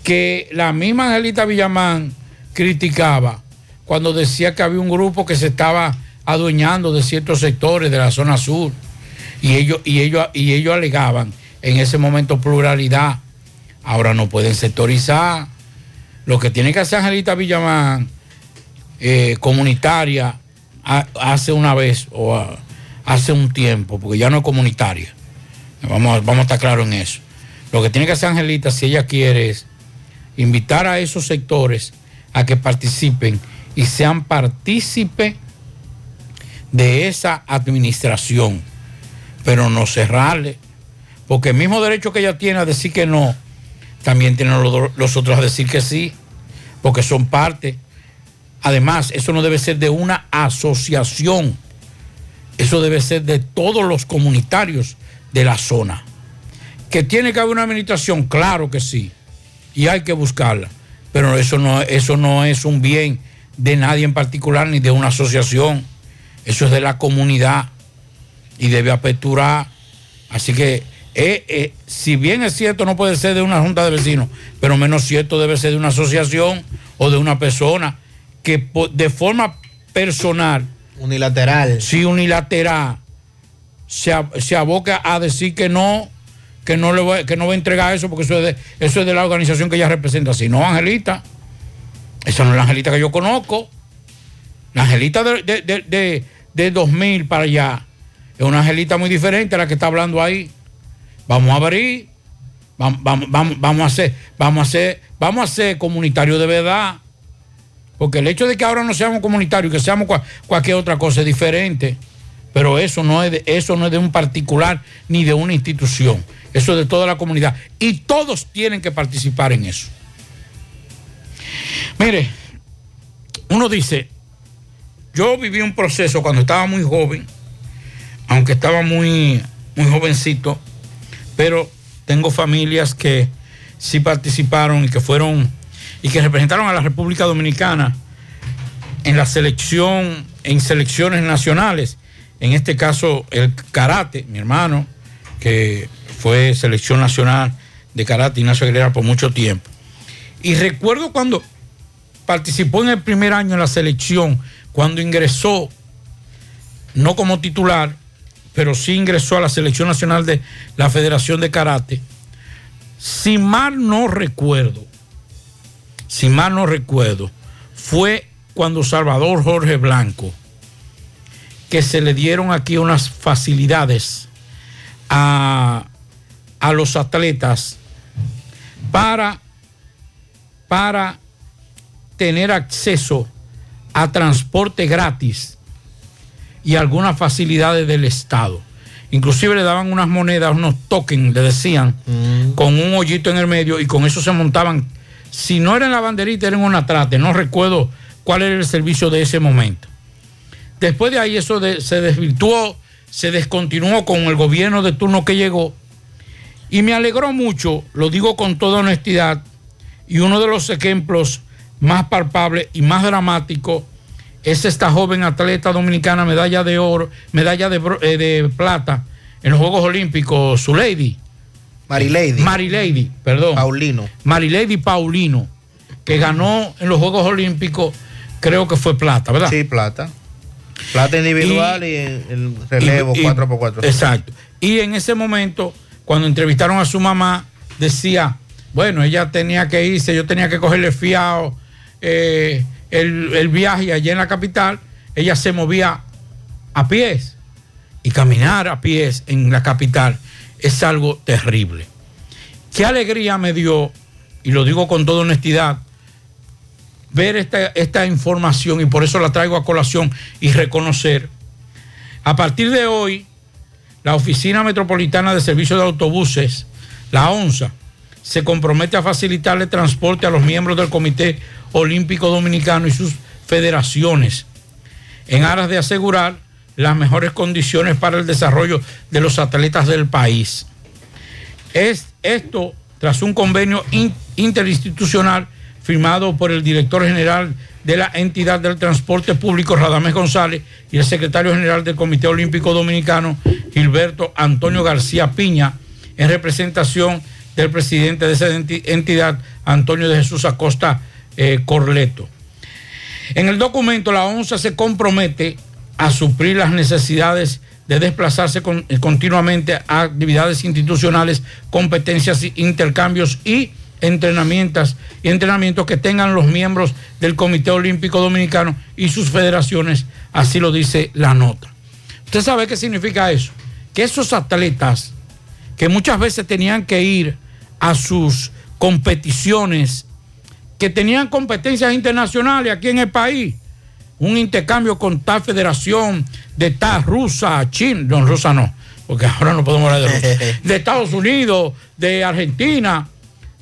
que la misma Angelita Villamán criticaba cuando decía que había un grupo que se estaba adueñando de ciertos sectores de la zona sur y ellos, y ellos, y ellos alegaban en ese momento pluralidad. Ahora no pueden sectorizar. Lo que tiene que hacer Angelita Villamán, eh, comunitaria, ha- hace una vez o a- hace un tiempo, porque ya no es comunitaria. Vamos, vamos a estar claros en eso. Lo que tiene que hacer Angelita, si ella quiere, es invitar a esos sectores a que participen y sean partícipes de esa administración, pero no cerrarle, porque el mismo derecho que ella tiene a decir que no, también tienen los, otros a decir que sí, porque son parte. Además, eso no debe ser de una asociación, eso debe ser de todos los comunitarios de la zona. Que tiene que haber una administración, claro que sí, y hay que buscarla, pero eso no, eso no es un bien de nadie en particular ni de una asociación, eso es de la comunidad y debe aperturar. Así que, eh, eh, si bien es cierto, no puede ser de una junta de vecinos, pero menos cierto debe ser de una asociación o de una persona que de forma personal,
unilateral,
sí, unilateral, se, se aboca a decir que no, que no, le va, que no va a entregar eso porque eso es, de, eso es de la organización que ella representa. Si no, Angelita, esa no es la Angelita que yo conozco. La Angelita de, de, de, de- de 2000 para allá es una Angelita muy diferente a la que está hablando ahí. Vamos a abrir, vamos, vamos, vamos, a hacer, vamos a hacer, vamos a ser comunitarios de verdad. Porque el hecho de que ahora no seamos comunitarios, que seamos cua- cualquier otra cosa es diferente. Pero eso no, es de, eso no es de un particular ni de una institución. Eso es de toda la comunidad. Y todos tienen que participar en eso. Mire, uno dice, yo viví un proceso cuando estaba muy joven, aunque estaba muy, muy jovencito, pero tengo familias que sí participaron y que fueron y que representaron a la República Dominicana en la selección, en selecciones nacionales. En este caso, el karate, mi hermano, que fue selección nacional de karate Ignacio Aguilera por mucho tiempo. Y recuerdo cuando participó en el primer año en la selección, cuando ingresó, no como titular, pero sí ingresó a la selección nacional de la Federación de Karate. Si mal no recuerdo, si mal no recuerdo, fue cuando Salvador Jorge Blanco, que se le dieron aquí unas facilidades a, a los atletas para, para tener acceso a transporte gratis y algunas facilidades del Estado. Inclusive le daban unas monedas, unos tokens, le decían, con un hoyito en el medio y con eso se montaban. Si no era en la banderita, era en una trate. No recuerdo cuál era el servicio de ese momento. Después de ahí eso de- se desvirtuó, se descontinuó con el gobierno de turno que llegó. Y me alegró mucho, lo digo con toda honestidad, y uno de los ejemplos más palpables y más dramáticos es esta joven atleta dominicana, medalla de oro, medalla de, eh, de plata en los Juegos Olímpicos, su lady.
Marilady.
Marilady, perdón.
Paulino.
Marilady Paulino, que ganó en los Juegos Olímpicos, creo que fue plata, ¿verdad?
Sí, plata. Plata individual y, en el relevo
Y- y-
4x4.
Exacto. Y en ese momento, cuando entrevistaron a su mamá, decía, bueno, ella tenía que irse, yo tenía que cogerle fiado eh, el, viaje allá en la capital, ella se movía a pies y caminar a pies en la capital es algo terrible. Qué alegría me dio, y lo digo con toda honestidad, ver esta, esta información y por eso la traigo a colación y reconocer. A partir de hoy, la Oficina Metropolitana de Servicios de Autobuses, la ONSA, se compromete a facilitarle transporte a los miembros del Comité Olímpico Dominicano y sus federaciones, en aras de asegurar las mejores condiciones para el desarrollo de los atletas del país. Es esto tras un convenio in- interinstitucional firmado por el director general de la entidad del transporte público, Radamés González, y el secretario general del Comité Olímpico Dominicano, Gilberto Antonio García Piña, en representación del presidente de esa enti- entidad, Antonio de Jesús Acosta eh, Corleto. En el documento, la ONSA se compromete a suplir las necesidades de desplazarse con- continuamente a actividades institucionales, competencias, intercambios y entrenamientos, y entrenamientos que tengan los miembros del Comité Olímpico Dominicano y sus federaciones, así lo dice la nota. ¿Usted sabe qué significa eso? Que esos atletas que muchas veces tenían que ir a sus competiciones, que tenían competencias internacionales aquí en el país, un intercambio con tal federación de tal rusa, China, no, rusa no, porque ahora no podemos hablar de Rusia, (laughs) de Estados Unidos, de Argentina,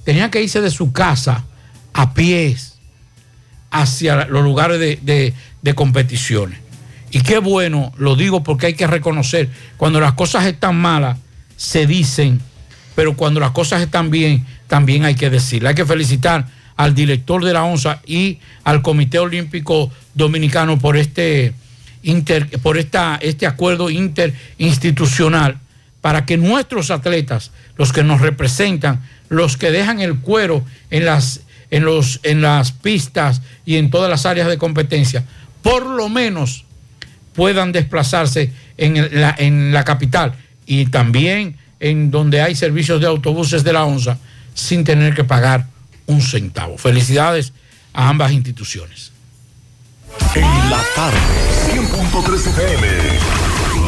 tenían que irse de su casa a pies hacia los lugares de, de- de competiciones. Y qué bueno, lo digo porque hay que reconocer, cuando las cosas están malas, se dicen, pero cuando las cosas están bien, también hay que decirle. Hay que felicitar al director de la ONSA y al Comité Olímpico Dominicano por este, inter- por esta, este acuerdo interinstitucional para que nuestros atletas, los que nos representan, los que dejan el cuero en las, en los, en las pistas y en todas las áreas de competencia, por lo menos puedan desplazarse en la, en la capital y también en donde hay servicios de autobuses de la ONSA sin tener que pagar un centavo. Felicidades a ambas instituciones.
En la tarde, 100.3 FM.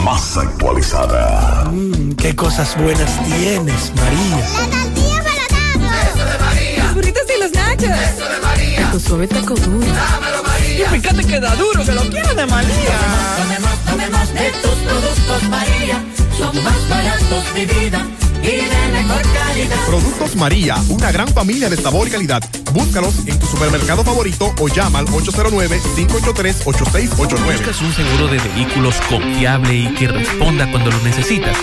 Más actualizada.
qué cosas buenas tienes, María.
Eso de María.
Los burritos y los nachos.
Eso de María.
Tu suave taco duro.
Dámelo, María.
Y fíjate que da duro, que lo quiero de María.
Tomemos, tomemos de tus productos, María. Son más baratos, mi vida. Y de mejor calidad.
Productos María, una gran familia de sabor y calidad. Búscalos en tu supermercado favorito o llama al 809-583-8689.
¿Buscas un seguro de vehículos confiable y que responda cuando lo necesitas?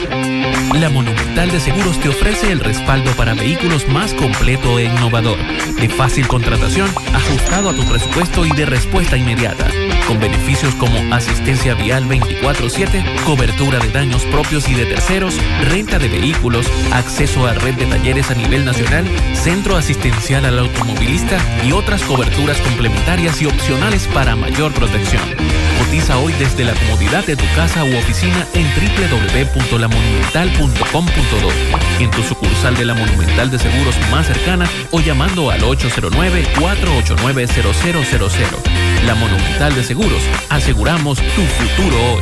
La Monumental de Seguros te ofrece el respaldo para vehículos más completo e innovador, de fácil contratación, ajustado a tu presupuesto y de respuesta inmediata, con beneficios como asistencia vial 24/7, cobertura de daños propios y de terceros, renta de vehículos, acceso a red de talleres a nivel nacional, centro asistencial al automovilista y otras coberturas complementarias y opcionales para mayor protección. Cotiza hoy desde la comodidad de tu casa u oficina en www.lamonumental.com.do, en tu sucursal de la Monumental de Seguros más cercana o llamando al 809-489-0000. La Monumental de Seguros, aseguramos tu futuro hoy.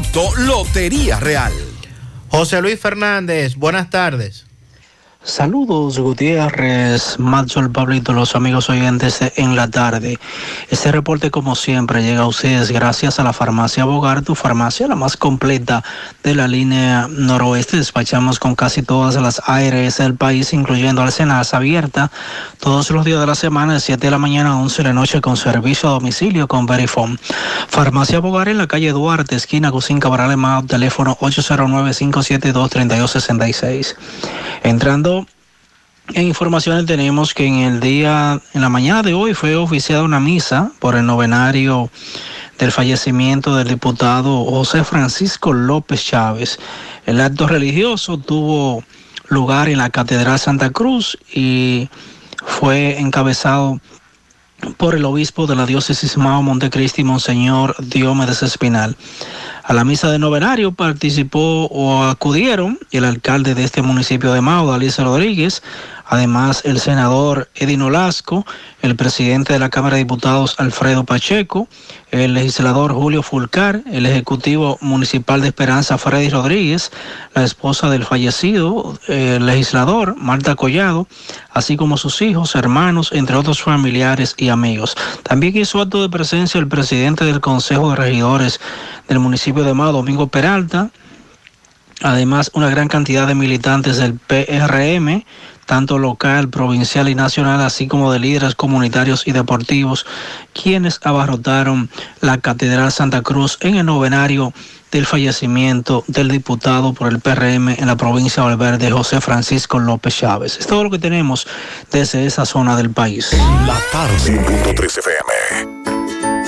Lotería Real.
José Luis Fernández, buenas tardes.
Saludos Gutiérrez, Maxwell Pablito, los amigos oyentes en la tarde. Este reporte como siempre llega a ustedes gracias a la farmacia Bogar, tu farmacia la más completa de la línea noroeste. Despachamos con casi todas las ARS del país, incluyendo Arsenal abierta todos los días de la semana de 7 de la mañana a 11 de la noche con servicio a domicilio con Verifone. Farmacia Bogar en la calle Duarte, esquina Cusín Cabral teléfono 809-572-3266. Entrando en informaciones tenemos que en el día, en la mañana de hoy fue oficiada una misa por el novenario del fallecimiento del diputado José Francisco López Chávez. El acto religioso tuvo lugar en la Catedral Santa Cruz y fue encabezado por el obispo de la diócesis Mao Montecristi, Monseñor Diomedes Espinal. A la misa de novenario participó o acudieron el alcalde de este municipio de Mao, Dalisa Rodríguez, además el senador Edino Lasco, el presidente de la Cámara de Diputados Alfredo Pacheco, el legislador Julio Fulcar, el ejecutivo municipal de Esperanza Freddy Rodríguez, la esposa del fallecido, el legislador Marta Collado, así como sus hijos, hermanos, entre otros familiares y amigos. También hizo acto de presencia el presidente del Consejo de Regidores del municipio de Mao, Domingo Peralta, además una gran cantidad de militantes del PRM, tanto local, provincial y nacional, así como de líderes comunitarios y deportivos, quienes abarrotaron la Catedral Santa Cruz en el novenario del fallecimiento del diputado por el PRM en la provincia de Valverde, José Francisco López Chávez. Es todo lo que tenemos desde esa zona del país.
La tarde. 5.3 FM.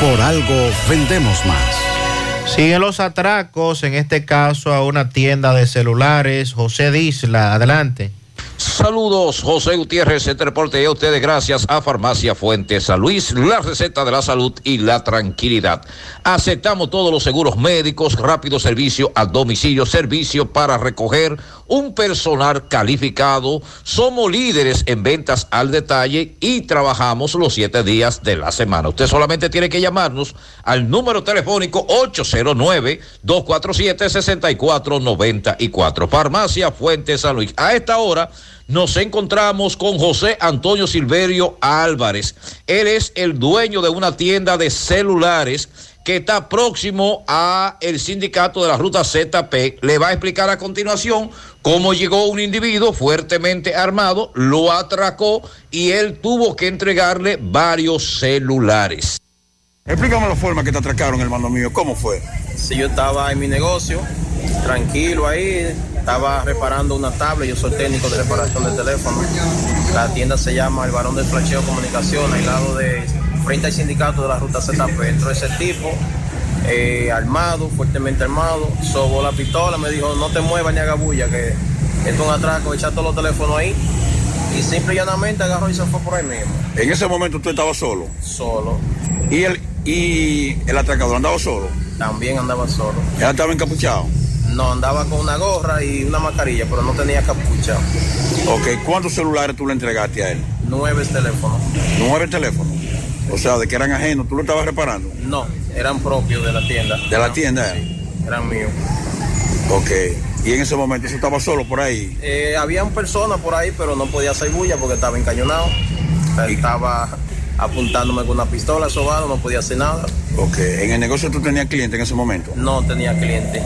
Por algo vendemos más.
Siguen los atracos, en este caso a una tienda de celulares. José Disla, adelante.
Saludos, José Gutiérrez, este reporte a ustedes gracias a Farmacia Fuentes San Luis, la receta de la salud y la tranquilidad. Aceptamos todos los seguros médicos, rápido servicio a domicilio, servicio para recoger un personal calificado. Somos líderes en ventas al detalle y trabajamos los siete días de la semana. Usted solamente tiene que llamarnos al número telefónico 809-247-6494. Farmacia Fuentes San Luis. A esta hora nos encontramos con José Antonio Silverio Álvarez. Él es el dueño de una tienda de celulares que está próximo a el sindicato de la ruta ZP. Le va a explicar a continuación cómo llegó un individuo fuertemente armado, lo atracó y él tuvo que entregarle varios celulares.
Explícame la forma que te atracaron, hermano mío. ¿Cómo fue?
Si yo estaba en mi negocio, tranquilo ahí, estaba reparando una tablet, yo soy técnico de reparación de teléfono. La tienda se llama El Barón del Flacheo Comunicación, al lado de frente al sindicato de la ruta ZP. Entró ese tipo, eh, armado, fuertemente armado, sobó la pistola, me dijo, no te muevas ni haga bulla, que esto es un atraco, echa todos los teléfonos ahí. Y simple y llanamente agarró y se fue por ahí mismo.
En ese momento tú estabas solo.
Solo.
¿Y el, y el atracador andaba solo?
También andaba solo.
¿Él estaba encapuchado?
No, andaba con una gorra y una mascarilla, pero no tenía capucha.
Ok, ¿cuántos celulares tú le entregaste a él?
Nueve teléfonos.
Nueve teléfonos. O sea, de que eran ajenos, ¿tú lo estabas reparando?
No, eran propios de la tienda.
¿De la tienda?
Eran míos.
Ok. Y en ese momento eso estaba solo por ahí.
Eh, habían personas por ahí, pero no podía hacer bulla porque estaba encañonado. Él estaba apuntándome con una pistola sobado, no podía hacer nada.
Ok. ¿En el negocio tú tenías cliente en ese momento?
No tenía cliente.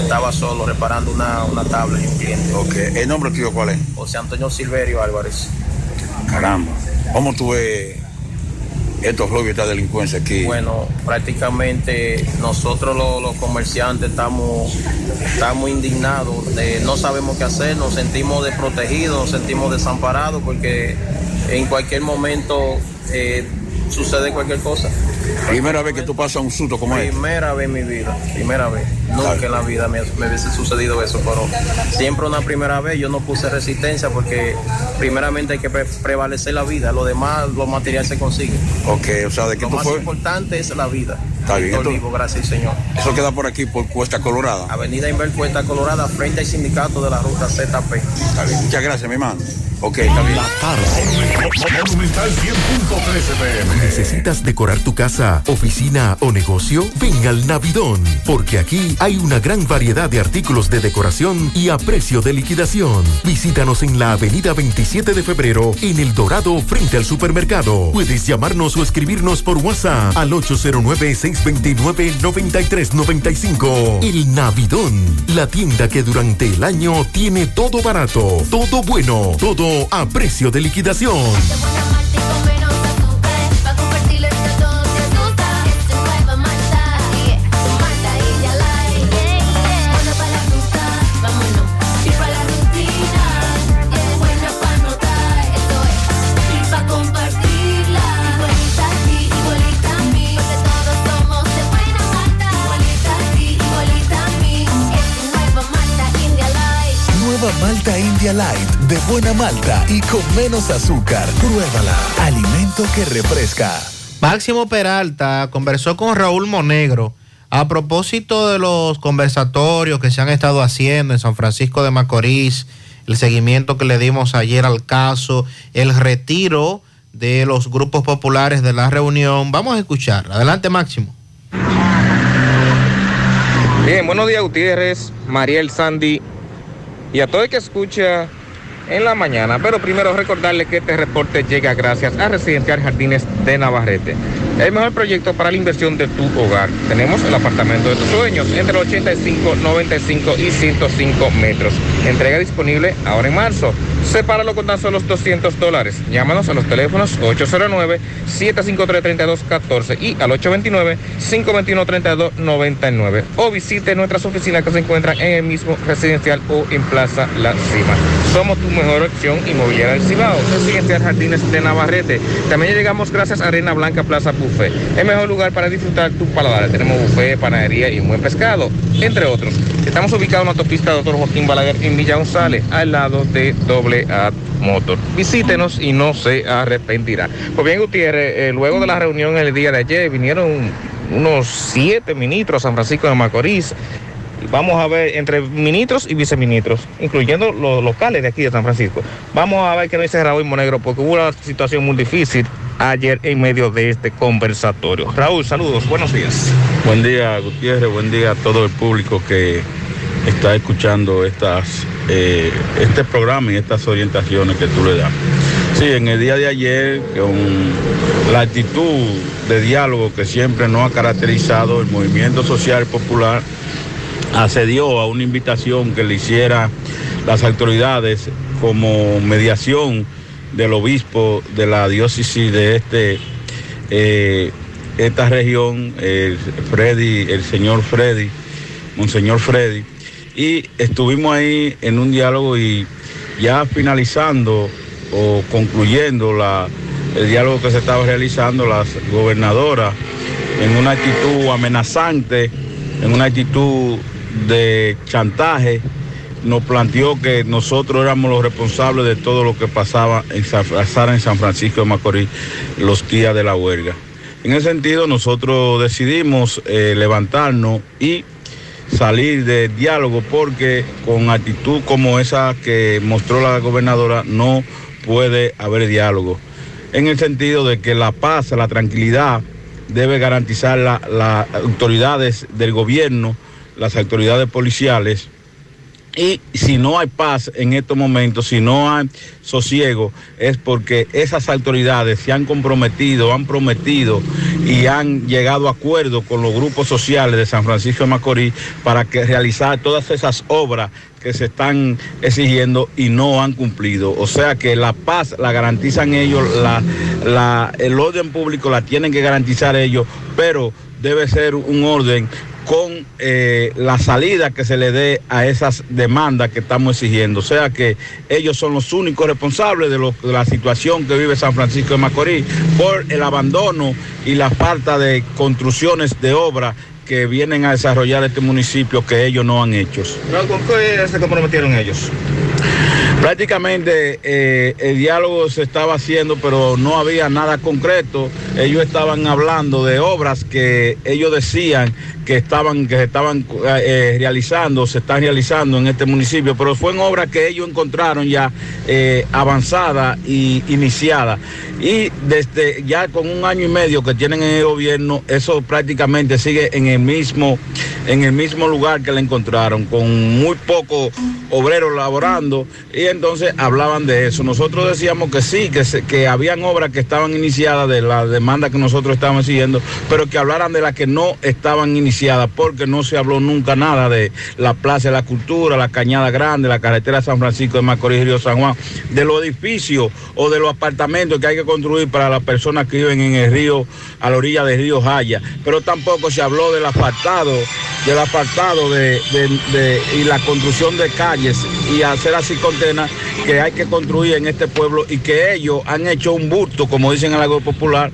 Estaba solo reparando una, una tabla y un cliente.
Ok. ¿El nombre tuyo cuál es?
José Antonio Silverio Álvarez.
Caramba. ¿Cómo tú ves estos y esta delincuencia aquí?
Bueno, prácticamente nosotros los, los comerciantes estamos, estamos indignados, de- no sabemos qué hacer, nos sentimos desprotegidos, nos sentimos desamparados porque en cualquier momento eh, sucede cualquier cosa.
Primera vez que tú pasas un susto como este.
Primera vez en mi vida, primera vez. Nunca en la vida me, me hubiese sucedido eso, pero siempre una primera vez yo no puse resistencia porque primeramente hay que pre- prevalecer la vida, lo demás, lo material se consigue.
Ok, o sea, de que
Lo
tú
más
fue.
importante es la vida.
Está bien,
Estoy
esto-
vivo, gracias Señor.
Eso queda por aquí, por Cuesta Colorada.
Avenida Inver Cuesta Colorada, frente al sindicato de la ruta ZP.
Está bien, muchas gracias, mi hermano. Ok, está bien.
Monumental 100.13 pm.
¿Necesitas decorar tu casa, oficina o negocio? Ven al Navidón, porque aquí hay una gran variedad de artículos de decoración y a precio de liquidación. Visítanos en la avenida 27 de febrero, en El Dorado, frente al supermercado. Puedes llamarnos o escribirnos por WhatsApp al 809-629-9395. El Navidón, la tienda que durante el año tiene todo barato, todo bueno, todo a precio de liquidación.
Light, de buena malta
y con menos azúcar. Pruébala. Alimento que refresca.
Máximo Peralta conversó con Raúl Monegro a propósito de los conversatorios que se han estado haciendo en San Francisco de Macorís, el seguimiento que le dimos ayer al caso, el retiro de los grupos populares de la reunión. Vamos a escuchar. Adelante, Máximo.
Bien, buenos días Gutiérrez, Mariel Sandy y a todo el que escucha en la mañana. Pero primero recordarle que este reporte llega gracias a Residencial Jardines de Navarrete. El mejor proyecto para la inversión de tu hogar. Tenemos el apartamento de tus sueños entre 85, 95 y 105 metros. Entrega disponible ahora en marzo. Sepáralo con tan solo 200 dólares. Llámanos a los teléfonos 809-753-3214 y al 829-521-3299. O visite nuestras oficinas que se encuentran en el mismo residencial o en Plaza La Cima. Somos tu opción inmobiliaria del Cibao. Residencial Jardines de Navarrete. También llegamos gracias a Arena Blanca Plaza Buffet. El mejor lugar para disfrutar tu paladar. Tenemos buffet, panadería y un buen pescado, entre otros. Estamos ubicados en la autopista Dr. Joaquín Balaguer en Villa González, al lado de Doble A Motor. Visítenos y no se arrepentirá. Pues bien, Gutiérrez, eh, luego de la reunión el día de ayer vinieron unos siete ministros a San Francisco de Macorís. Vamos a ver entre ministros y viceministros, incluyendo los locales de aquí de San Francisco. Vamos a ver qué nos dice Raúl Monegro, porque hubo una situación muy difícil ayer en medio de este conversatorio. Raúl, saludos, buenos días.
Buen día, Gutiérrez. Buen día a todo el público que está escuchando estas, eh, este programa y estas orientaciones que tú le das. Sí, en el día de ayer, con la actitud de diálogo que siempre nos ha caracterizado el movimiento social popular, accedió a una invitación que le hiciera las autoridades como mediación del obispo de la diócesis de este eh, esta región, el Freddy, el señor Freddy, Monseñor Freddy, y estuvimos ahí en un diálogo y ya finalizando o concluyendo la, el diálogo que se estaba realizando, las gobernadoras en una actitud amenazante, en una actitud de chantaje, nos planteó que nosotros éramos los responsables de todo lo que pasaba en San, Francisco de Macorís los días de la huelga. En ese sentido, nosotros decidimos eh, levantarnos y salir de diálogo porque con actitud como esa que mostró la gobernadora no puede haber diálogo. En el sentido de que la paz, la tranquilidad debe garantizar la- las autoridades del gobierno, las autoridades policiales. Y si no hay paz en estos momentos, si no hay sosiego, es porque esas autoridades se han comprometido, han prometido y han llegado a acuerdo con los grupos sociales de San Francisco de Macorís para que realizar todas esas obras que se están exigiendo y no han cumplido. O sea que la paz la garantizan ellos, la- el orden público la tienen que garantizar ellos, pero debe ser un orden con eh, la salida que se le dé a esas demandas que estamos exigiendo. O sea que ellos son los únicos responsables de, de la situación que vive San Francisco de Macorís por el abandono y la falta de construcciones de obra que vienen a desarrollar este municipio que ellos no han hecho. ¿Con qué se comprometieron ellos? Prácticamente eh, el diálogo se estaba haciendo, pero no había nada concreto. Ellos estaban hablando de obras que ellos decían que estaban, que se estaban eh, realizando, se están realizando en este municipio, pero fue en obras que ellos encontraron ya eh, avanzada y iniciada. Y desde ya con un año y medio que tienen en el gobierno, eso prácticamente sigue en el mismo, en el mismo lugar que la encontraron, con muy poco obreros laborando, y entonces hablaban de eso. Nosotros decíamos que sí, que, se- que habían obras que estaban iniciadas de la demanda que nosotros estábamos siguiendo, pero que hablaran de las que no estaban iniciadas, porque no se habló nunca nada de la Plaza de la Cultura, la Cañada Grande, la carretera San Francisco de Macorís y Río San Juan, de los edificios o de los apartamentos que hay que construir para las personas que viven en el río, a la orilla del río Jaya. Pero tampoco se habló del asfaltado, del asfaltado de, y la construcción de calles y hacer así contenas que hay que construir en este pueblo y que ellos han hecho un busto, como dicen en la popular,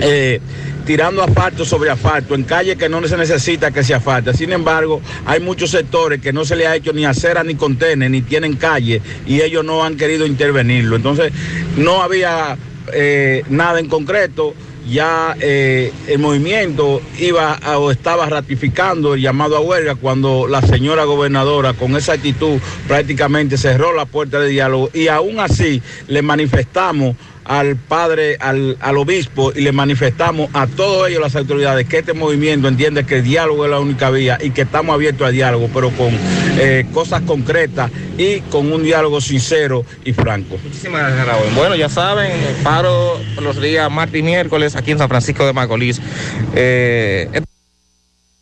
eh, tirando asfalto sobre asfalto en calles que no se necesita que se asfalte. Sin embargo, hay muchos sectores que no se le ha hecho ni acera ni contenes, ni tienen calle y ellos no han querido intervenirlo. Entonces, no había eh, nada en concreto. Ya eh, el movimiento iba o estaba ratificando el llamado a huelga cuando la señora gobernadora con esa actitud prácticamente cerró la puerta de diálogo y aún así le manifestamos al padre, al, al obispo y le manifestamos a todos ellos las autoridades que este movimiento entiende que el diálogo es la única vía y que estamos abiertos al diálogo, pero con eh, cosas concretas y con un diálogo sincero y franco.
Muchísimas gracias, Raúl. Bueno, ya saben, paro los días martes y miércoles aquí en San Francisco de Macorís. Eh,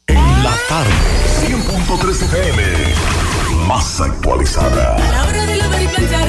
La tarde, 100.3 FM. Más actualizada.
A la hora de lavar y planchar,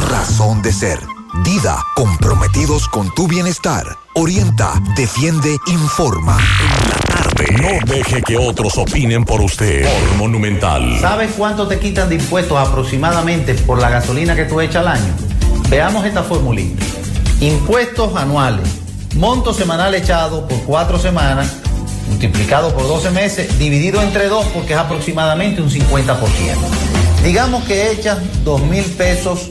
razón de ser. Dida, comprometidos con tu bienestar. Orienta, defiende, informa.
No deje que otros opinen por usted. Monumental.
¿Sabes cuánto te quitan de impuestos aproximadamente por la gasolina que tú echas al año? Veamos esta formulita. Impuestos anuales. Monto semanal echado por cuatro semanas, multiplicado por 12 meses, dividido entre dos porque es aproximadamente un 50%. Digamos que echas 2 mil pesos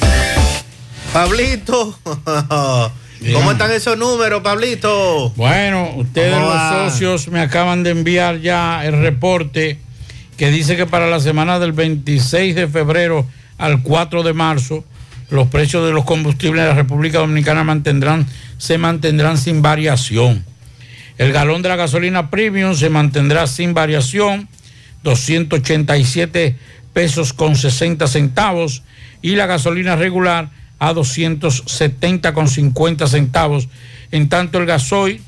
Pablito, ¿cómo están esos números, Pablito?
Bueno, ustedes
¿Cómo
los socios me acaban de enviar ya el reporte que dice que para la semana del 26 de febrero al 4 de marzo los precios de los combustibles en la República Dominicana mantendrán, se mantendrán sin variación. El galón de la gasolina premium se mantendrá sin variación, 287 pesos con 60 centavos y la gasolina regular a 270 con 50 centavos. En tanto el gasoil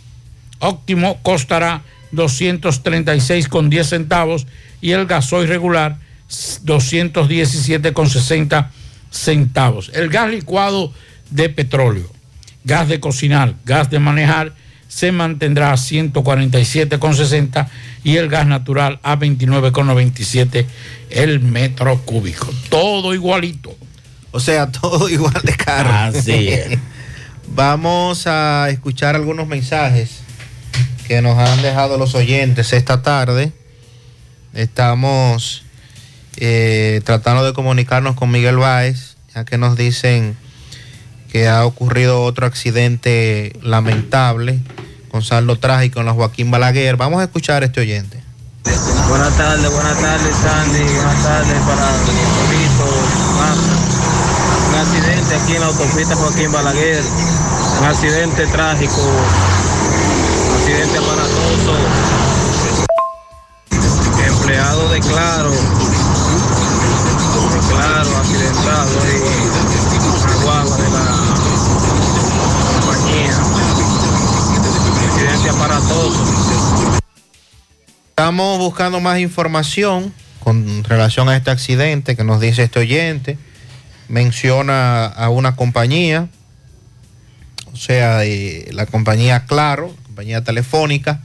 óptimo costará 236 con 10 centavos y el gasoil regular 217 con 60 centavos. El gas licuado de petróleo, gas de cocinar, gas de manejar se mantendrá a 147 con 60 y el gas natural a 29 con 97 el metro cúbico. Todo igualito.
O sea, (laughs) todo igual de caro.
Así es.
Vamos a escuchar algunos mensajes que nos han dejado los oyentes esta tarde. Estamos eh, tratando de comunicarnos con Miguel Báez, ya que nos dicen que ha ocurrido otro accidente lamentable con saldo trágico en la Joaquín Balaguer. Vamos a escuchar a este oyente.
Buenas tardes, buenas tardes, Sandy. Buenas tardes para. Un accidente aquí en la autopista Joaquín Balaguer. Un accidente trágico. Un accidente aparatoso. Empleado de Claro. De Claro, accidentado ahí. Una guagua de la compañía. Accidente aparatoso.
Estamos buscando más información con relación a este accidente que nos dice este oyente. Menciona a una compañía, o sea, la compañía Claro, compañía telefónica.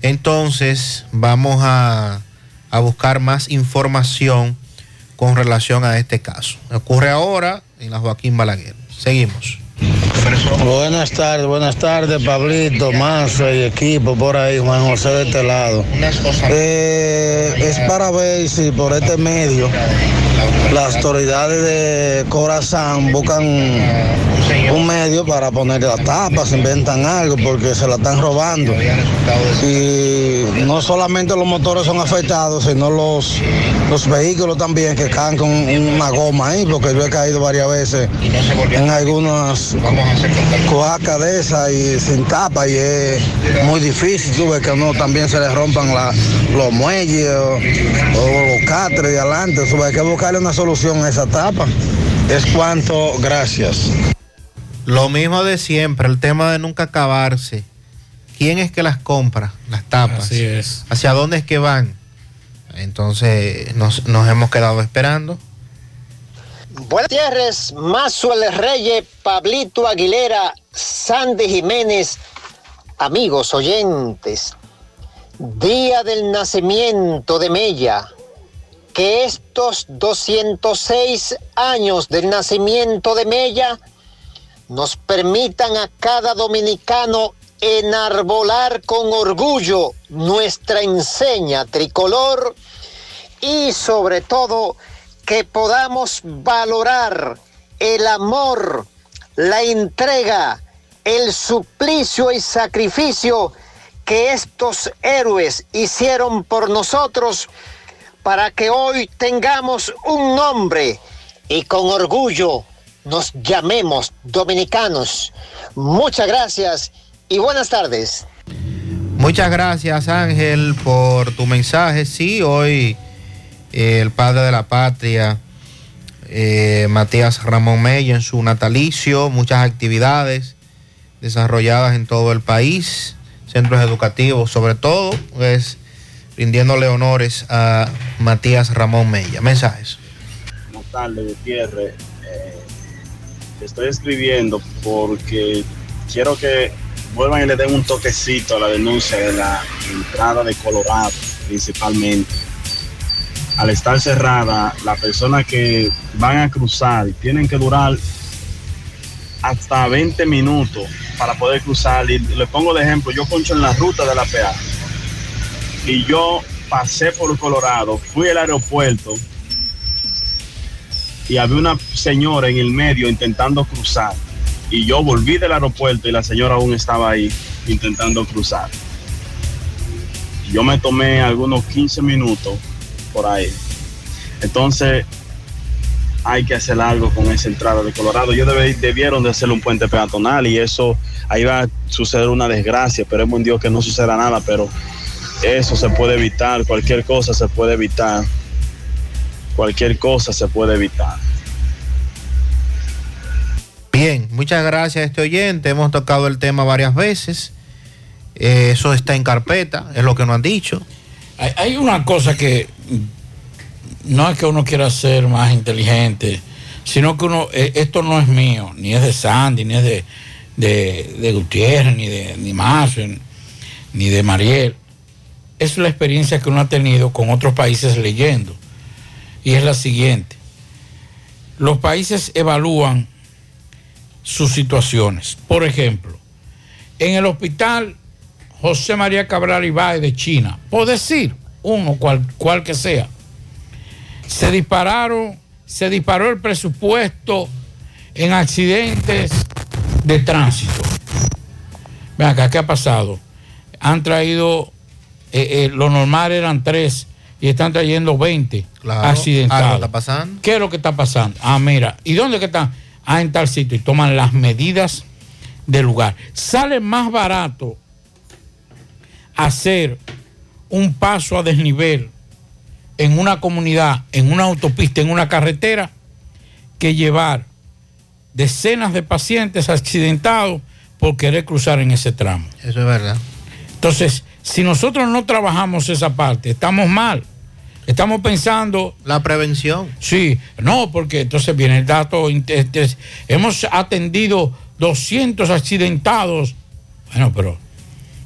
Entonces vamos a, a buscar más información con relación a este caso. Ocurre ahora en la Joaquín Balaguer. Seguimos.
Buenas tardes, buenas tardes, Pablito, Manso y equipo por ahí, Juan José de este lado. Eh, es para ver si por este medio las autoridades de Corazán buscan un medio para poner las tapas, inventan algo porque se la están robando. Y no solamente los motores son afectados, sino los, los vehículos también que caen con una goma ahí, porque yo he caído varias veces en algunas coacas de esas y sin tapa y es muy difícil, tú ves que a uno también se le rompan la- los muelles o, o los catres de adelante, tú ves, hay que buscarle una solución a esa tapa. Es cuanto, gracias.
Lo mismo de siempre, el tema de nunca acabarse. ¿Quién es que las compra, las tapas?
Así es.
¿Hacia dónde es que van? Entonces nos, nos hemos quedado esperando.
Buenas tardes, Mazuel Reyes, Pablito Aguilera, Sandy Jiménez, amigos oyentes. Día del nacimiento de Mella. Que estos 206 años del nacimiento de Mella nos permitan a cada dominicano enarbolar con orgullo nuestra enseña tricolor y sobre todo que podamos valorar el amor, la entrega, el suplicio y sacrificio que estos héroes hicieron por nosotros para que hoy tengamos un nombre y con orgullo nos llamemos dominicanos. Muchas gracias y buenas tardes.
Muchas gracias Ángel por tu mensaje. Sí, hoy eh, el padre de la patria, eh, Matías Ramón Mella, en su natalicio, muchas actividades desarrolladas en todo el país, centros educativos, sobre todo, pues rindiéndole honores a Matías Ramón Mella. Mensajes.
Buenas tardes, Gutiérrez. Eh, estoy escribiendo porque quiero que vuelvan y le den un toquecito a la denuncia de la entrada de Colorado, principalmente. Al estar cerrada, las personas que van a cruzar tienen que durar hasta 20 minutos para poder cruzar. Y le pongo de ejemplo, yo concho en la ruta de la peaje y yo
pasé por Colorado, fui al aeropuerto y había una señora en el medio intentando cruzar. Y yo volví del aeropuerto y la señora aún estaba ahí intentando cruzar. Yo me tomé algunos 15 minutos por ahí. Entonces, hay que hacer algo con esa entrada de Colorado. Yo debe- debieron de hacer un puente peatonal y eso, ahí va a suceder una desgracia. Esperemos en Dios que no suceda nada, pero eso se puede evitar, cualquier cosa se puede evitar. Cualquier cosa se puede evitar.
Bien, muchas gracias a este oyente. Hemos tocado el tema varias veces. Eh, eso está en carpeta, es lo que nos han dicho.
Hay, una cosa que no es que uno quiera ser más inteligente, sino que uno, eh, esto no es mío, ni es de Sandy, ni es de, de, de Gutiérrez, ni de ni Mazo, ni de Mariel. Es la experiencia que uno ha tenido con otros países leyendo. Y es la siguiente. Los países evalúan sus situaciones. Por ejemplo, en el hospital José María Cabral Ibáez de China, por decir uno, cual, cual que sea, se dispararon, se disparó el presupuesto en accidentes de tránsito. Ven acá, ¿qué ha pasado? Han traído, eh, eh, lo normal eran tres y están trayendo 20
Claro,
accidentados.
algo está pasando.
¿Qué es lo que está pasando? Ah, mira, ¿y dónde que están? Ah, en tal sitio y toman las medidas del lugar. Sale más barato hacer un paso a desnivel en una comunidad, en una autopista, en una carretera, que llevar decenas de pacientes accidentados por querer cruzar en ese tramo.
Eso es verdad.
Entonces, si nosotros no trabajamos esa parte, estamos mal. Estamos pensando...
La prevención.
Sí, no, porque entonces viene el dato. hemos atendido 200 accidentados. Bueno, pero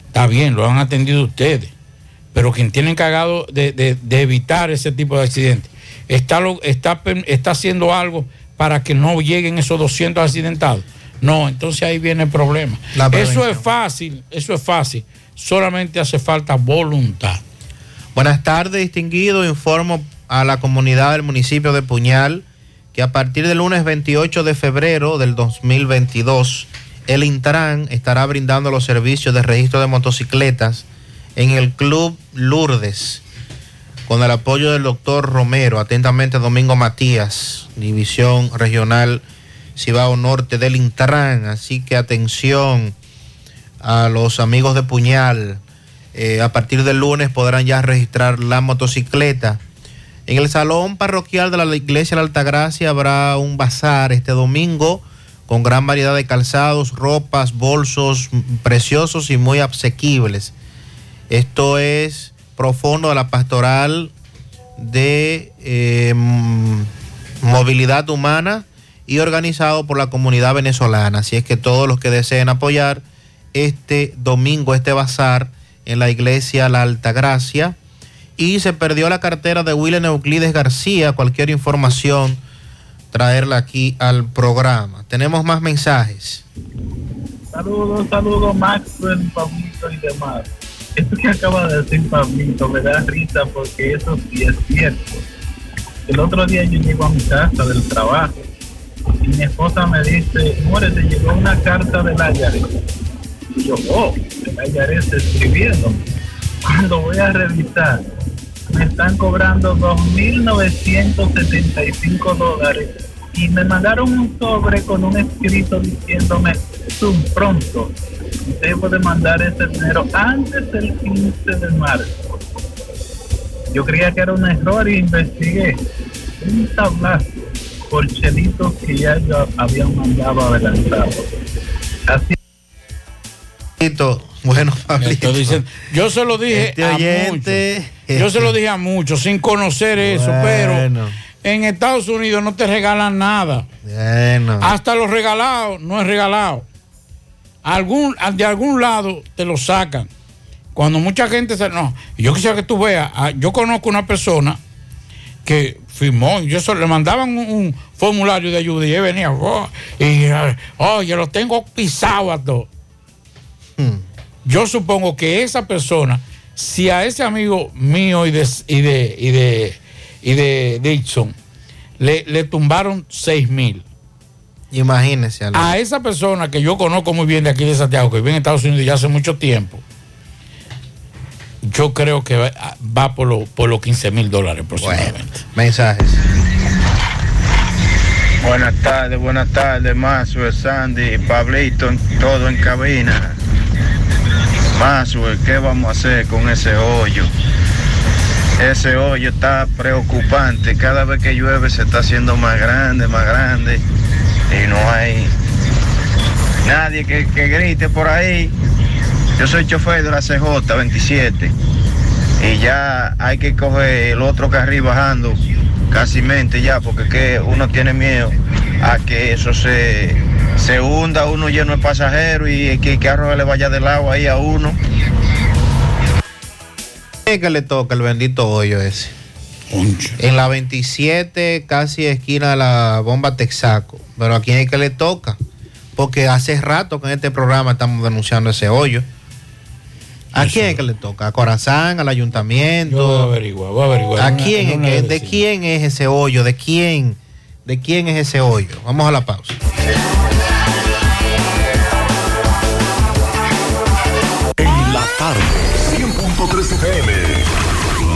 está bien, lo han atendido ustedes. Pero quien tiene encargado de, de- de evitar ese tipo de accidentes está, lo- está, está haciendo algo para que no lleguen esos 200 accidentados. No, entonces ahí viene el problema. Eso es fácil, eso es fácil. Solamente hace falta voluntad.
Buenas tardes, distinguido. Informo a la comunidad del municipio de Puñal que a partir del lunes 28 de febrero del 2022, el Intran estará brindando los servicios de registro de motocicletas en el Club Lourdes, con el apoyo del doctor Romero. Atentamente, Domingo Matías, División Regional Cibao Norte del Intran. Así que atención a los amigos de Puñal. Eh, a partir del lunes podrán ya registrar la motocicleta. En el salón parroquial de la iglesia de la Altagracia habrá un bazar este domingo con gran variedad de calzados, ropas, bolsos preciosos y muy asequibles. Esto es profundo de la pastoral de eh, movilidad humana y organizado por la comunidad venezolana. Así es que todos los que deseen apoyar este domingo, este bazar en la iglesia La Altagracia. Y se perdió la cartera de William Euclides García. Cualquier información, traerla aquí al programa. Tenemos más mensajes.
Saludos, saludos, Maxwell, Pablito y demás. Esto que acaba de decir Pablito me da risa porque eso sí es cierto. El otro día yo llego a mi casa del trabajo y mi esposa me dice, More, te llegó una carta del Ayares. Y yo, oh, el Ayares escribiendo. Cuando voy a revisar, me están cobrando 2.975 dólares y me mandaron un sobre con un escrito diciéndome, tú pronto, usted puede mandar ese dinero antes del 15 de marzo. Yo creía que era un error y investigué. Un tablazo por chelitos que ya yo había mandado adelantado. Así
Bueno, Pablito.
Yo se lo dije
Este
a muchos. Yo se lo dije a muchos sin conocer eso, pero en Estados Unidos no te regalan nada.
Bueno.
Hasta los regalados no es regalado. Algún, de algún lado te lo sacan. Cuando mucha gente se. No, yo quisiera que tú veas. ah, Yo conozco una persona que firmó, yo le mandaban un, un formulario de ayuda y él venía, oh, y ah, oye, lo tengo pisado a todo. Yo supongo que esa persona
Si a ese amigo mío y de, y de, y de, y de Dixon le, le tumbaron 6 mil.
Imagínese.
A esa persona que yo conozco muy bien de aquí de Santiago, que vive en Estados Unidos ya hace mucho tiempo, yo creo que va, va por, lo- por los 15 mil dólares aproximadamente.
Mensajes.
Buenas tardes, buenas tardes, Maxwell, Sandy, Pablito, todo en cabina. Maxwell, ¿qué vamos a hacer con ese hoyo? Ese hoyo está preocupante. Cada vez que llueve se está haciendo más grande, más grande. Y no hay nadie que, que grite por ahí. Yo soy chofer de la CJ 27. Y ya hay que coger el otro carril bajando casi mente ya, porque que uno tiene miedo a que eso se, se hunda, uno lleno de pasajeros y que el carro le vaya del agua ahí a uno.
¿Quién es que le toca el bendito hoyo ese? En la 27, casi esquina de la bomba Texaco. Pero a quién es que le toca. Porque hace rato que en este programa estamos denunciando ese hoyo. ¿A quién es que le toca? ¿A Corazán? ¿Al ayuntamiento?
Yo voy a averiguar, voy a averiguar.
¿A
una-
quién? es que-
de
¿De
vecinos.
quién es ese hoyo? ¿De quién? ¿De quién es ese hoyo? Vamos a la pausa.
Tarde, 100.3 FM,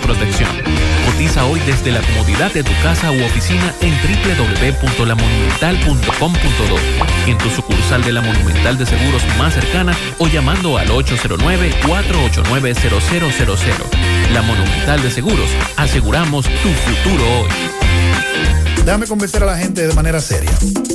protección. Cotiza hoy desde la comodidad de tu casa u oficina en www.lamonumental.com.do, en tu sucursal de la Monumental de Seguros más cercana o llamando al 809-489-0000. La Monumental de Seguros, aseguramos tu futuro hoy.
Déjame convencer a la gente de manera seria.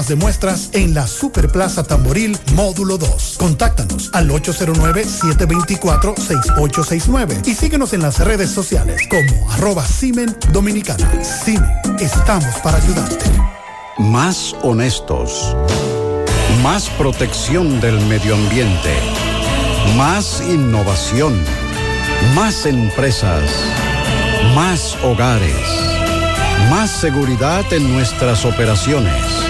tomas de muestras en la Superplaza Tamboril Módulo 2. Contáctanos al 809-724-6869 y síguenos en las redes sociales como arroba Simen Dominicana. Simen, estamos para ayudarte.
Más honestos. Más protección del medio ambiente. Más innovación. Más empresas. Más hogares. Más seguridad en nuestras operaciones.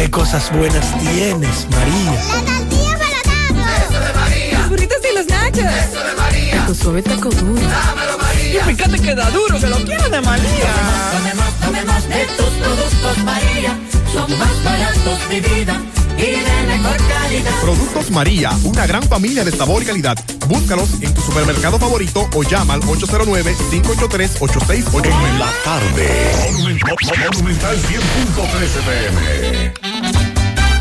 qué cosas buenas tienes, María.
Eso de María.
Los burritos y los nachos.
Eso de María.
Tu suave taco duro.
Dámelo, María.
Y fíjate que da duro, que lo quiero de María.
Tomemos, tomemos de tus productos, María. Son más baratos de vida y de mejor calidad.
Productos María, una gran familia de sabor y calidad. Búscalos en tu supermercado favorito o llama al 809-583-8689.
En la tarde, Monumental 100.3 FM.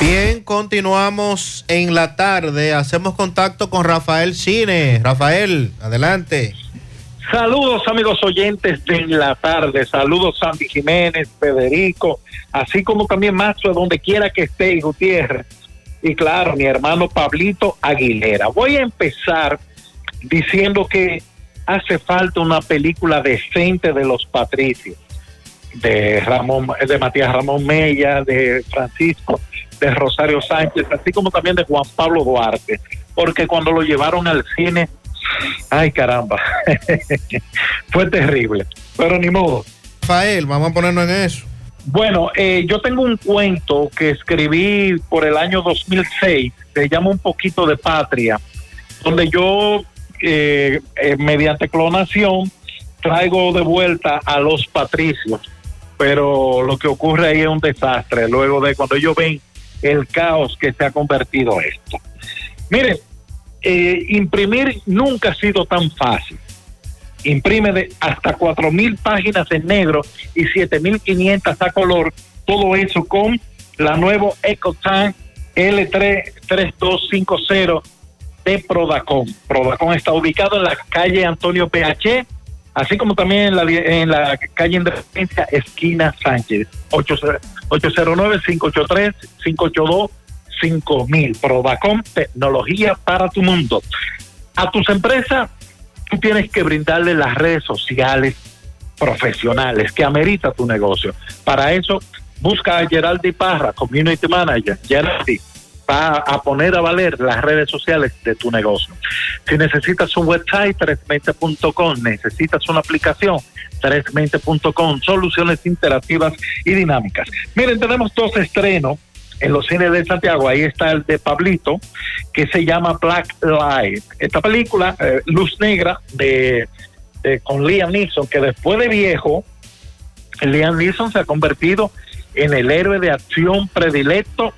Bien, continuamos en la tarde. Hacemos contacto con Rafael Cine. Rafael, adelante.
Saludos amigos oyentes de la tarde, saludos Sandy Jiménez, Federico, así como también Macho, donde quiera que esté, Gutiérrez y claro, mi hermano Pablito Aguilera. Voy a empezar diciendo que hace falta una película decente de los patricios, de Ramón, de Matías Ramón Mella, de Francisco, de Rosario Sánchez, así como también de Juan Pablo Duarte, porque cuando lo llevaron al cine, ay caramba, (laughs) fue terrible, pero ni modo.
Rafael, vamos a ponernos en eso.
Bueno, eh, yo tengo un cuento que escribí por el año 2006, se llama Un poquito de patria, donde yo, eh, eh, mediante clonación, traigo de vuelta a los patricios, pero lo que ocurre ahí es un desastre, luego de cuando ellos ven el caos que se ha convertido esto. Miren, imprimir nunca ha sido tan fácil imprime de hasta cuatro mil páginas en negro y siete mil quinientas a color, todo eso con la nueva EcoTank L33250 de Prodacom. Prodacom está ubicado en la calle Antonio PH, así como también en la, en la calle Independencia, esquina Sánchez, 809-583-582-5000. Prodacom, tecnología para tu mundo. A tus empresas tú tienes que brindarle las redes sociales profesionales que amerita tu negocio. Para eso, busca a Geraldi Parra, Community Manager. Geraldi va a poner a valer las redes sociales de tu negocio. Si necesitas un website, 320.com, necesitas una aplicación, 320.com, soluciones interactivas y dinámicas. Miren, tenemos dos estrenos en los cines de Santiago. Ahí está el de Pablito, que se llama Black Light. Esta película, eh, Luz Negra, de, con Liam Neeson, que después de viejo, Liam Neeson se ha convertido en el héroe de acción predilecto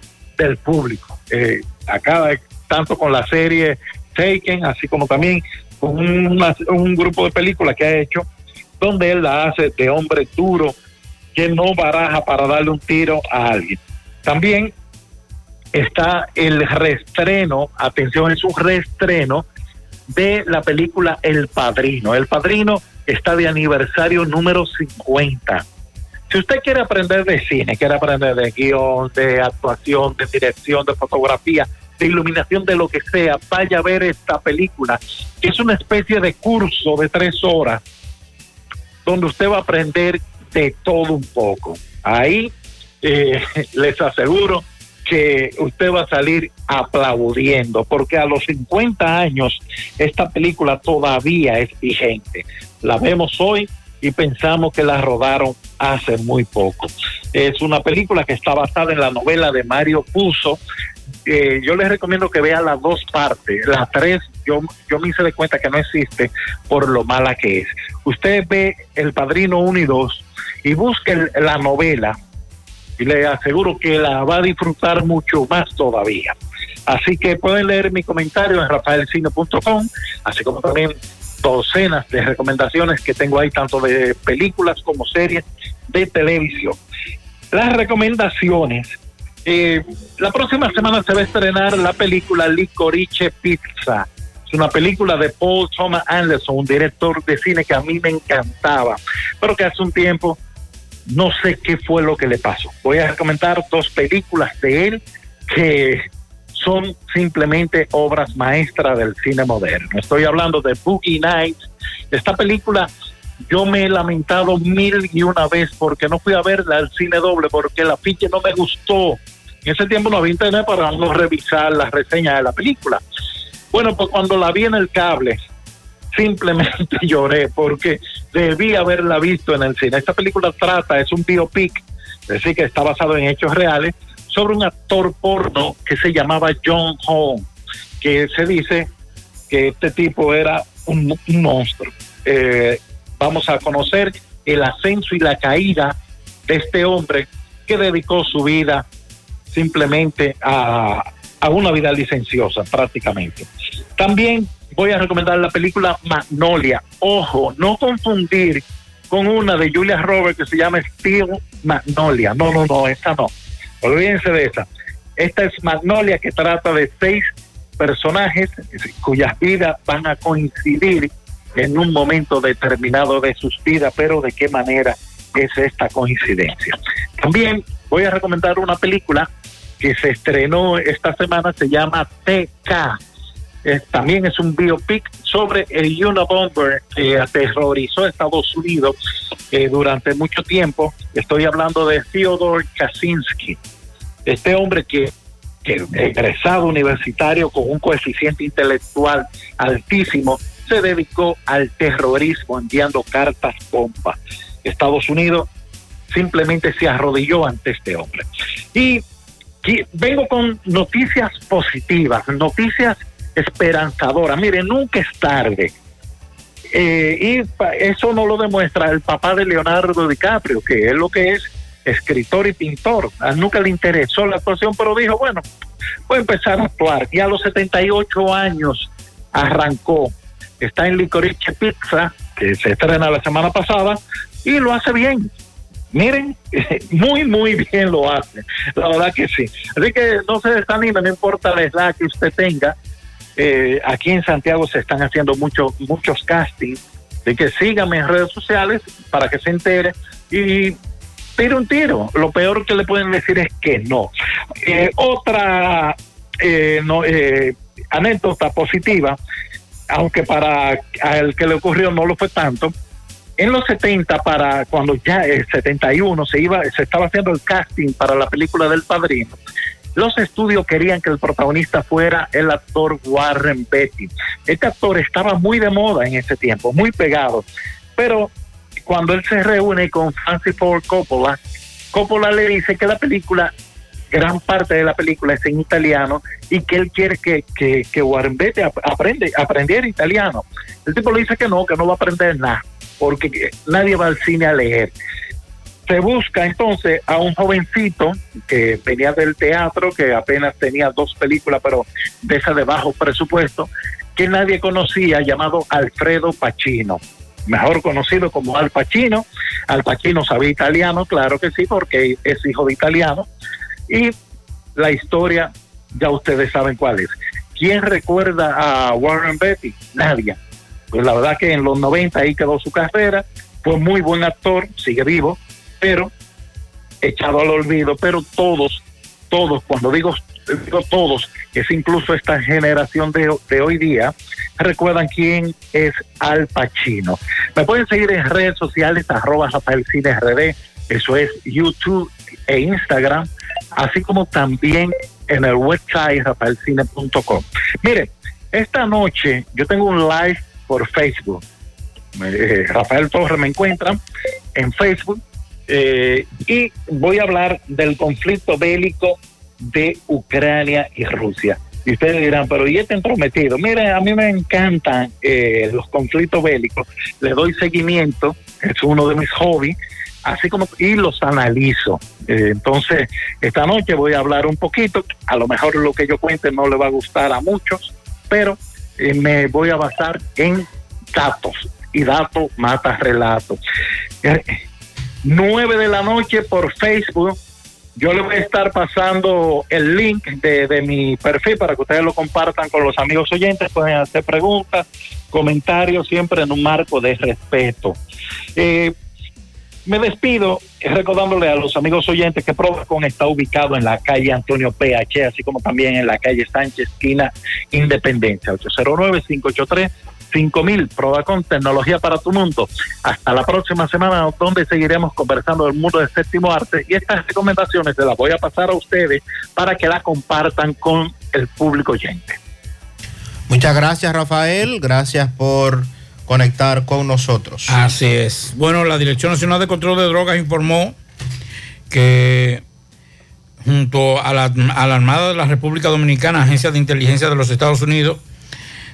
del público. Eh, acá, tanto con la serie Taken, así como también con un grupo de películas que ha hecho, donde él la hace de hombre duro, que no baraja para darle un tiro a alguien. También está el reestreno, atención, es un reestreno de la película El Padrino. El Padrino está de aniversario número 50. Si usted quiere aprender de cine, quiere aprender de guion, de actuación, de dirección, de fotografía, de iluminación, de lo que sea, vaya a ver esta película, es una especie de curso de tres horas, donde usted va a aprender de todo un poco. Ahí eh, (laughs) les aseguro que usted va a salir aplaudiendo, porque a los 50 años esta película todavía es vigente. La vemos hoy y pensamos que la rodaron hace muy poco. Es una película que está basada en la novela de Mario Puzo. Eh, yo les recomiendo que vean las dos partes. La tres, yo, yo me hice de cuenta que no existe por lo mala que es. Usted ve El Padrino 1 y 2 y busque la novela y le aseguro que la va a disfrutar mucho más todavía. Así que pueden leer mi comentario en rafaelcine.com, así como también docenas de recomendaciones que tengo ahí, tanto de películas como series de televisión. Las recomendaciones. Eh, la próxima semana se va a estrenar la película Licorice Pizza. Es una película de Paul Thomas Anderson, un director de cine que a mí me encantaba. pero que hace un tiempo no sé qué fue lo que le pasó. Voy a comentar dos películas de él que son simplemente obras maestras del cine moderno. Estoy hablando de Boogie Nights. Esta película yo me he lamentado mil y una vez porque no fui a verla al cine doble porque la ficha no me gustó. En ese tiempo no había internet para no revisar las reseñas de la película. Bueno, pues cuando la vi en el cable, simplemente (laughs) lloré porque debí haberla visto en el cine. Esta película trata, es un biopic, es decir, que está basado en hechos reales, sobre un actor porno que se llamaba John Home, que se dice que este tipo era un, un monstruo. Eh, vamos a conocer el ascenso y la caída de este hombre que dedicó su vida simplemente a, una vida licenciosa prácticamente. También voy a recomendar la película Magnolia. Ojo, no confundir con una de Julia Roberts que se llama Steel Magnolia. No, no, no, esa no. Olvídense de esa. Esta es Magnolia que trata de seis personajes cuyas vidas van a coincidir en un momento determinado de sus vidas, pero de qué manera es esta coincidencia. También voy a recomendar una película que se estrenó esta semana, se llama TK. Eh, también es un biopic sobre el Unabomber que aterrorizó a Estados Unidos eh, durante mucho tiempo. Estoy hablando de Theodore Kaczynski, este hombre que, que egresado universitario con un coeficiente intelectual altísimo, se dedicó al terrorismo enviando cartas bomba. Estados Unidos simplemente se arrodilló ante este hombre. Y vengo con noticias positivas, noticias esperanzadoras. Mire, nunca es tarde. Eh, y eso no lo demuestra el papá de Leonardo DiCaprio, que es lo que es escritor y pintor. Nunca le interesó la actuación, pero dijo, bueno, voy a empezar a actuar. Y a los 78 años arrancó. Está en Licorice Pizza, que se estrena la semana pasada, y lo hace bien. Miren, (laughs) muy, muy bien lo hace. La verdad que sí. Así que no se desanime, no importa la edad que usted tenga. Eh, aquí en Santiago se están haciendo muchos muchos castings. De que síganme en redes sociales para que se entere y tire un tiro. Lo peor que le pueden decir es que no. Eh, otra eh, no, eh, anécdota positiva, aunque para al que le ocurrió no lo fue tanto. En los 70, para cuando ya el 71 se iba, se estaba haciendo el casting para la película del Padrino. Los estudios querían que el protagonista fuera el actor Warren Beatty. Este actor estaba muy de moda en ese tiempo, muy pegado. Pero cuando él se reúne con Francis Ford Coppola, Coppola le dice que la película, gran parte de la película es en italiano y que él quiere que, que, Warren Beatty ap- aprende, aprendiera italiano. El tipo le dice que no, que no va a aprender nada, porque nadie va al cine a leer. Se busca entonces a un jovencito que venía del teatro, que apenas tenía dos películas, pero de esa de bajo presupuesto, que nadie conocía, llamado Alfredo Pacino, mejor conocido como Al Pacino. Al Pacino sabía italiano, claro que sí, porque es hijo de italiano. Y la historia, ya ustedes saben cuál es. ¿Quién recuerda a Warren Beatty? Nadie. Pues la verdad que en los 90 ahí quedó su carrera, fue muy buen actor, sigue vivo, pero echado al olvido, pero todos, todos, cuando digo, digo todos, es incluso esta generación de, de hoy día, recuerdan quién es Al Pacino. Me pueden seguir en redes sociales, arroba Rafael Cine RD, eso es YouTube e Instagram, así como también en el website rafaelcine.com. Miren, esta noche yo tengo un live por Facebook. Eh, Rafael Torres me encuentra en Facebook eh, y voy a hablar del conflicto bélico de Ucrania y Rusia. Y ustedes dirán, pero ¿y este entrometido? Miren, a mí me encantan eh, los conflictos bélicos, le doy seguimiento, es uno de mis hobbies, así como y los analizo. Eh, entonces, esta noche voy a hablar un poquito, a lo mejor lo que yo cuente no le va a gustar a muchos, pero me voy a basar en datos y datos mata relato. Eh, 9 de la noche por Facebook. Yo le voy a estar pasando el link de, de mi perfil para que ustedes lo compartan con los amigos oyentes. Pueden hacer preguntas, comentarios, siempre en un marco de respeto. Eh, Me despido recordándole a los amigos oyentes que Prodacon está ubicado en la calle Antonio PH, así como también en la calle Sánchez, esquina Independencia, 809-583-5000. Prodacon, tecnología para tu mundo. Hasta la próxima semana, donde seguiremos conversando del mundo del séptimo arte. Y estas recomendaciones se las voy a pasar a ustedes para que las compartan con el público oyente.
Muchas gracias, Rafael. Gracias por conectar con nosotros.
Así es. Bueno, la Dirección Nacional de Control de Drogas informó que junto a la, a la Armada de la República Dominicana, Agencia de Inteligencia de los Estados Unidos,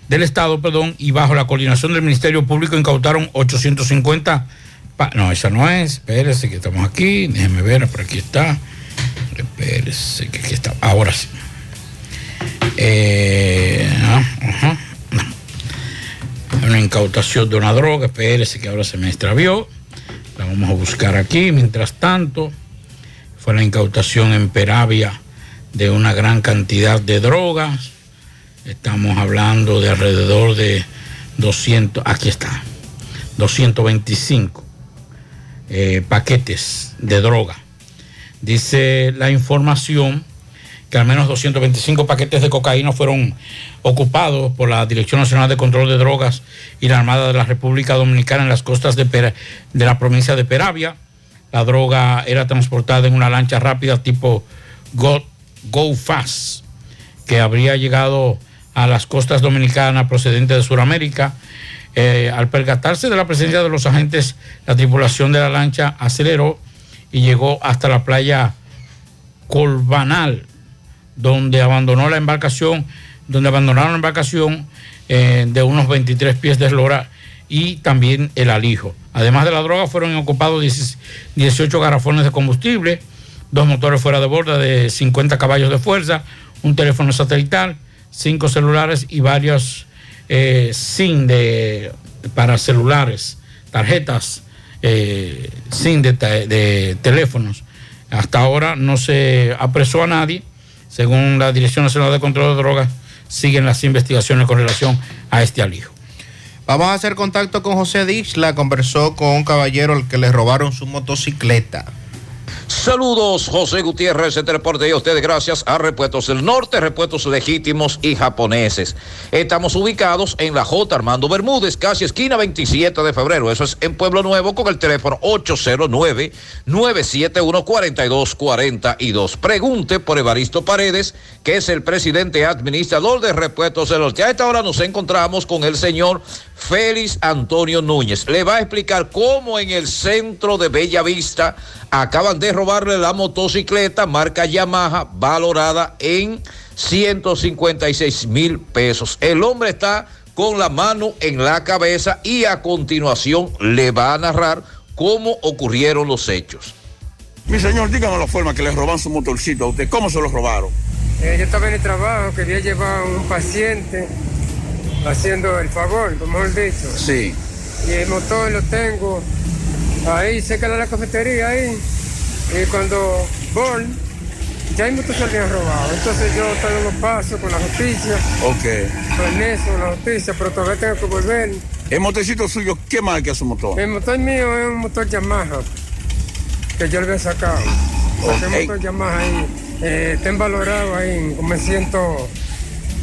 del Estado, perdón, y bajo la coordinación del Ministerio Público incautaron 850... pa- no, esa no es. Espérese que estamos aquí. Déjeme ver, por aquí está. Espérese que aquí está. Ahora sí. Eh, ah. Una incautación de una droga. Espérese que ahora se me extravió. La vamos a buscar aquí. Mientras tanto, fue la incautación en Peravia de una gran cantidad de drogas. Estamos hablando de alrededor de 200, aquí está, 225 eh, paquetes de droga. Dice la información que al menos 225 paquetes de cocaína fueron ocupados por la Dirección Nacional de Control de Drogas y la Armada de la República Dominicana en las costas de, de la provincia de Peravia. La droga era transportada en una lancha rápida tipo Go, Go Fast, que habría llegado a las costas dominicanas procedentes de Sudamérica. Eh, al percatarse de la presencia de los agentes, la tripulación de la lancha aceleró y llegó hasta la playa Colbanal, donde abandonó la embarcación, donde abandonaron la embarcación eh, de unos 23 pies de eslora y también el alijo. Además de la droga, fueron ocupados 10 18 garrafones de combustible, dos motores fuera de borda de 50 caballos de fuerza, un teléfono satelital, cinco celulares y varios eh, SIM de, para celulares, tarjetas eh, SIM de, de teléfonos. Hasta ahora no se apresó a nadie. Según la Dirección Nacional de Control de Drogas, siguen las investigaciones con relación a este alijo.
Vamos a hacer contacto con José Dixla. Conversó con un caballero al que le robaron su motocicleta.
Saludos, José Gutiérrez, este reporte de ustedes gracias a Repuestos del Norte, repuestos legítimos y japoneses. Estamos ubicados en la J. Armando Bermúdez, casi esquina 27 de febrero. Eso es en Pueblo Nuevo con el teléfono 809-971-4242. Pregunte por Evaristo Paredes, que es el presidente administrador de Repuestos del Norte. A esta hora nos encontramos con el señor Félix Antonio Núñez. Le va a explicar cómo en el centro de Bella Vista acaban de robarle la motocicleta marca Yamaha valorada en 156 mil pesos. El hombre está con la mano en la cabeza y a continuación le va a narrar cómo ocurrieron los hechos.
Mi señor, díganos la forma que le roban su motorcito a usted. ¿Cómo se lo robaron?
Eh, yo estaba en el trabajo, quería llevar a un paciente haciendo el favor, mejor dicho.
Sí.
Y el motor lo tengo ahí cerca de la cafetería ahí. Y cuando voy, ya el motor se había robado. Entonces yo estoy dando pasos con la justicia,
Ok.
con eso, con la justicia, pero todavía tengo que volver.
¿El motorcito suyo qué marca es su motor?
El motor mío es un motor Yamaha, que yo le había sacado. Saqué un motor Yamaha ahí, eh, está valorado ahí como en ciento...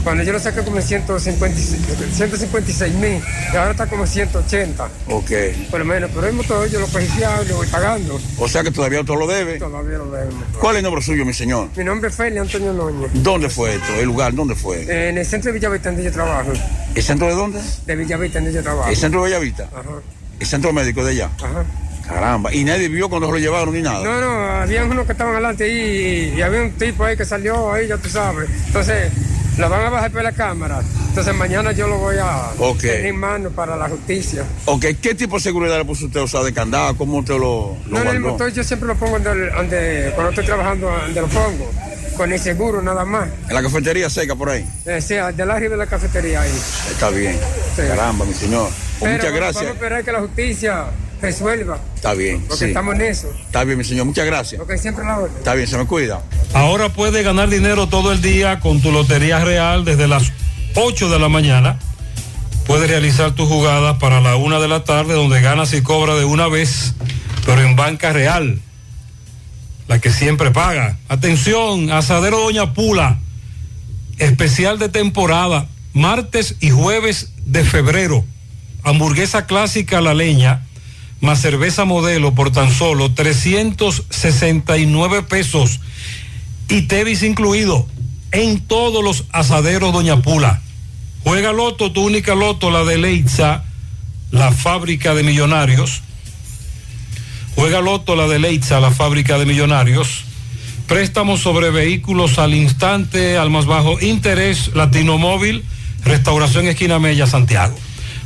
Cuando yo lo saqué como en 156 156 mil, y ahora está como en 180,
Ok.
por lo menos. Pero el motor yo lo cogí fiable, lo voy pagando.
O sea que todavía usted lo debe.
Todavía lo debemos.
¿Cuál es el nombre suyo, mi señor?
Mi nombre es Félix Antonio Núñez.
¿Dónde fue esto? ¿El lugar? ¿Dónde fue?
Eh, en el centro de Villavista donde yo trabajo.
¿El centro de dónde?
De Villavista donde yo trabajo.
¿El centro de Bellavista?
Ajá.
¿El centro médico de allá?
Ajá.
Caramba. ¿Y nadie vio cuando se lo llevaron ni nada?
No, no, había unos que estaban adelante ahí y, y había un tipo ahí que salió ahí, ya tú sabes. Entonces, lo van a bajar por la cámara. Entonces, mañana yo lo voy a
Ok.
tener en mano para la justicia.
Ok, ¿qué tipo de seguridad le puso usted? O sea, de candado, ¿cómo usted lo, lo
No, en el motor yo siempre lo pongo donde, donde- cuando estoy trabajando, donde lo pongo. Con el seguro nada más.
En la cafetería seca por ahí.
Eh, sea, del arriba de la cafetería ahí.
Está bien.
Sí.
Caramba, mi señor. Pues
Pero
muchas gracias.
Vamos a esperar que la justicia resuelva.
Está bien.
Porque
sí.
estamos en eso.
Está bien, mi señor. Muchas gracias.
Porque siempre la orden.
Está bien, se me cuida.
Ahora puedes ganar dinero todo el día con tu Lotería Real desde las 8 de la mañana. Puedes realizar tus jugadas para la una de la tarde donde ganas y cobras de una vez pero en banca real, la que siempre paga. Atención, Asadero Doña Pula, especial de temporada, martes y jueves de febrero. Hamburguesa clásica a la leña, más cerveza modelo por tan solo 369 pesos y Tevis incluido en todos los asaderos Doña Pula. Juega Loto, tu única Loto, la de Leitza, la fábrica de millonarios. Juega Loto, la de Leitza, la fábrica de millonarios. Préstamos sobre vehículos al instante, al más bajo interés, Latino Móvil, Restauración Esquina Mella, Santiago.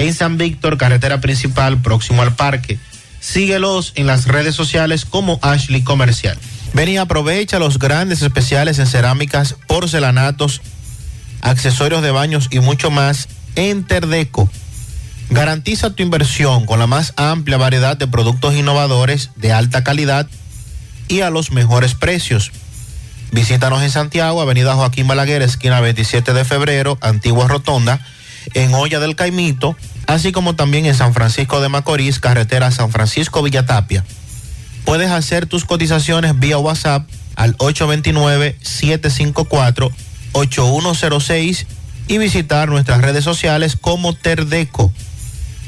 En San Víctor, carretera principal, próximo al parque. Síguelos en las redes sociales como Ashley Comercial. Ven y aprovecha los grandes especiales en cerámicas, porcelanatos, accesorios de baños y mucho más en Terdeco. Garantiza tu inversión con la más amplia variedad de productos innovadores de alta calidad y a los mejores precios. Visítanos en Santiago, Avenida Joaquín Balaguer, esquina 27 de febrero, Antigua Rotonda, en Olla del Caimito, así como también en San Francisco de Macorís, carretera San Francisco Villatapia. Puedes hacer tus cotizaciones vía WhatsApp al 829-754-8106 y visitar nuestras redes sociales como Terdeco.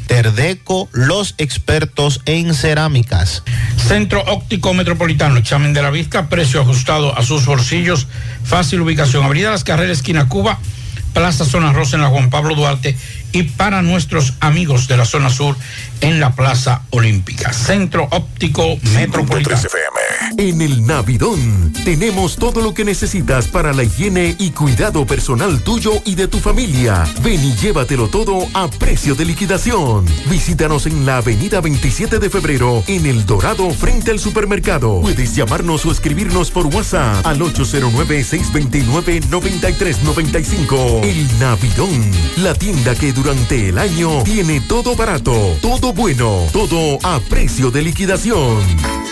Terdeco, los expertos en cerámicas.
Centro Óptico Metropolitano, examen de la vista, precio ajustado a sus bolsillos, fácil ubicación. Avenida Las Carreras, esquina Cuba, Plaza Zona Rosa en la Juan Pablo Duarte y para nuestros amigos de la zona sur en la Plaza Olímpica. Centro Óptico Metropolitano.
En el Navidón tenemos todo lo que necesitas para la higiene y cuidado personal tuyo y de tu familia. Ven y llévatelo todo a precio de liquidación. Visítanos en la avenida 27 de febrero en El Dorado frente al supermercado. Puedes llamarnos o escribirnos por WhatsApp al 809-629-9395. El Navidón, la tienda que durante el año tiene todo barato, todo bueno, todo a precio de liquidación.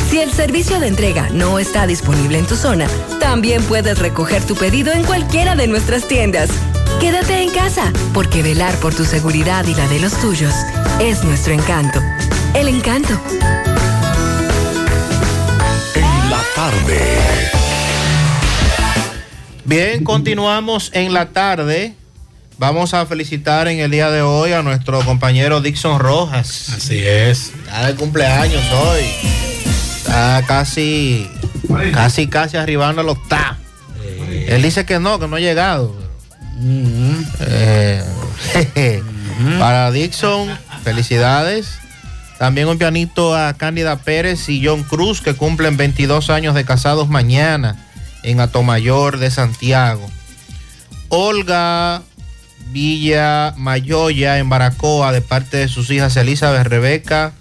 Si el servicio de entrega no está disponible en tu zona, también puedes recoger tu pedido en cualquiera de nuestras tiendas. Quédate en casa, porque velar por tu seguridad y la de los tuyos es nuestro encanto. El encanto.
En la tarde.
Bien, continuamos en la tarde. Vamos a felicitar en el día de hoy a nuestro compañero Dixon Rojas.
Así es.
Está de cumpleaños hoy. Está casi, casi, casi arribando al octavo. Él dice que no, que no ha llegado. Eh, (laughs) Para Dixon, felicidades. También un pianito a Cándida Pérez y John Cruz, que cumplen 22 años de casados mañana en Atomayor de Santiago. Olga Villa Mayoya en Baracoa, de parte de sus hijas Elizabeth, Rebeca,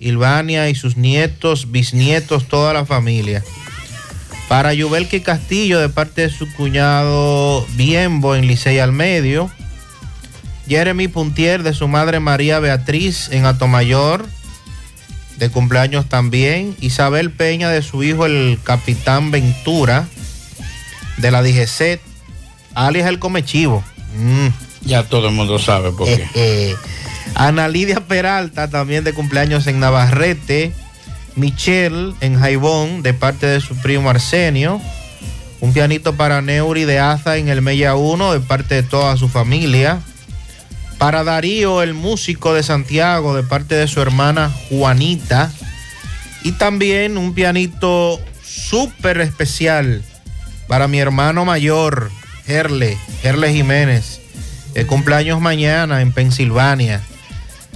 Ilvania y sus nietos, bisnietos, toda la familia. Para Yubelki Castillo, de parte de su cuñado Biembo en Licey al Medio. Jeremy Puntier, de su madre María Beatriz en Atomayor, de cumpleaños también. Isabel Peña, de su hijo el Capitán Ventura, de la DGC, alias el Comechivo. Mm.
Ya todo el mundo sabe por qué.
Ana Lidia Peralta, también de cumpleaños en Navarrete. Michelle en Jaibón de parte de su primo Arsenio. Un pianito para Neuri de Aza en el Mella 1 de parte de toda su familia. Para Darío, el músico de Santiago, de parte de su hermana Juanita. Y también un pianito súper especial para mi hermano mayor, Gerle, Gerle Jiménez. El cumpleaños mañana en Pensilvania.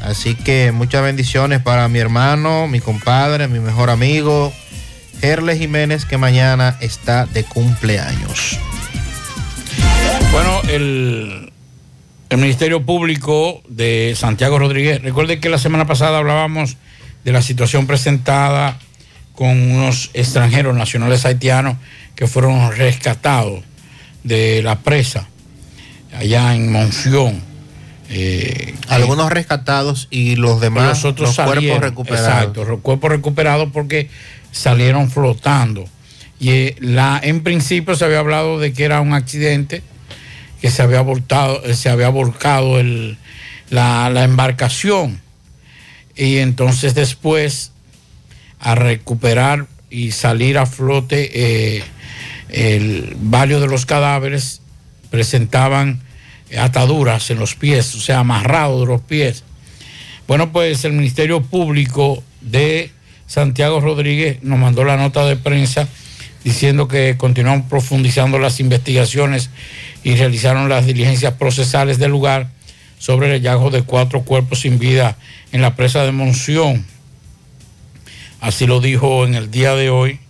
Así que muchas bendiciones para mi hermano, mi compadre, mi mejor amigo, Gerle Jiménez, que mañana está de cumpleaños.
Bueno, el, el Ministerio Público de Santiago Rodríguez, recuerde que la semana pasada hablábamos de la situación presentada con unos extranjeros nacionales haitianos que fueron rescatados de la presa allá en Monción. Eh,
Algunos rescatados y los demás,
los otros
cuerpos
salieron,
recuperados.
Exacto, los cuerpos recuperados porque salieron flotando. Y eh, la, en principio se había hablado de que era un accidente, que se había voltado, eh, se había volcado el- la, la embarcación. Y entonces después, a recuperar y salir a flote, eh, el, varios de los cadáveres presentaban ataduras en los pies, o sea, amarrados de los pies. Bueno, pues el Ministerio Público de Santiago Rodríguez nos mandó la nota de prensa diciendo que continúan profundizando las investigaciones y realizaron las diligencias procesales del lugar sobre el hallazgo de cuatro cuerpos sin vida en la presa de Monción. Así lo dijo en el día de hoy,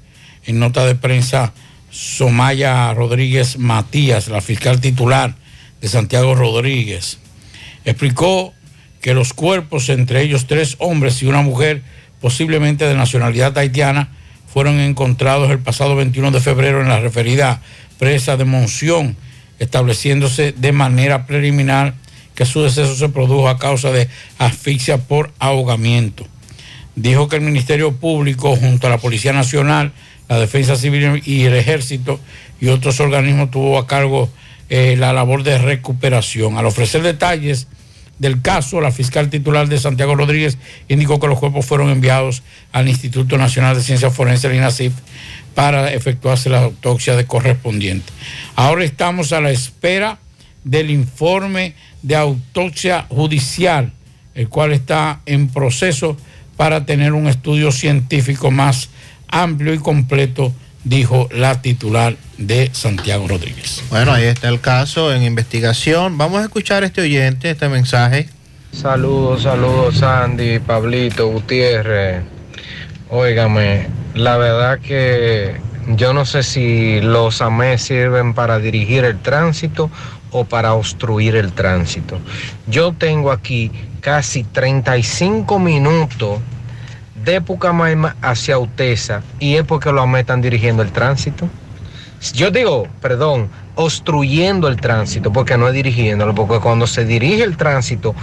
en nota de prensa, Somaya Rodríguez Matías, la fiscal titular de Santiago Rodríguez. Explicó que los cuerpos, entre ellos tres hombres y una mujer, posiblemente de nacionalidad haitiana, fueron encontrados el pasado 21 de febrero en la referida presa de Monción, estableciéndose de manera preliminar que su deceso se produjo a causa de asfixia por ahogamiento. Dijo que el Ministerio Público, junto a la Policía Nacional, la Defensa Civil y el Ejército y otros organismos, tuvo a cargo eh, la labor de recuperación. Al ofrecer detalles del caso, la fiscal titular de Santiago Rodríguez indicó que los cuerpos fueron enviados al Instituto Nacional de Ciencias Forenses, el INACIF, para efectuarse la autopsia de correspondiente. Ahora estamos a la espera del informe de autopsia judicial, el cual está en proceso para tener un estudio científico más amplio y completo, dijo la titular de Santiago Rodríguez.
Bueno, ahí está el caso en investigación. Vamos a escuchar a este oyente, este mensaje.
Saludos, saludos Sandy, Pablito, Gutiérrez. Óigame, la verdad que yo no sé si los AME sirven para dirigir el tránsito o para obstruir el tránsito. Yo tengo aquí casi 35 minutos de Pucamaima hacia Utesa y es porque los AME están dirigiendo el tránsito. Yo digo, perdón, obstruyendo el tránsito, porque no es dirigiéndolo, porque cuando se dirige el tránsito,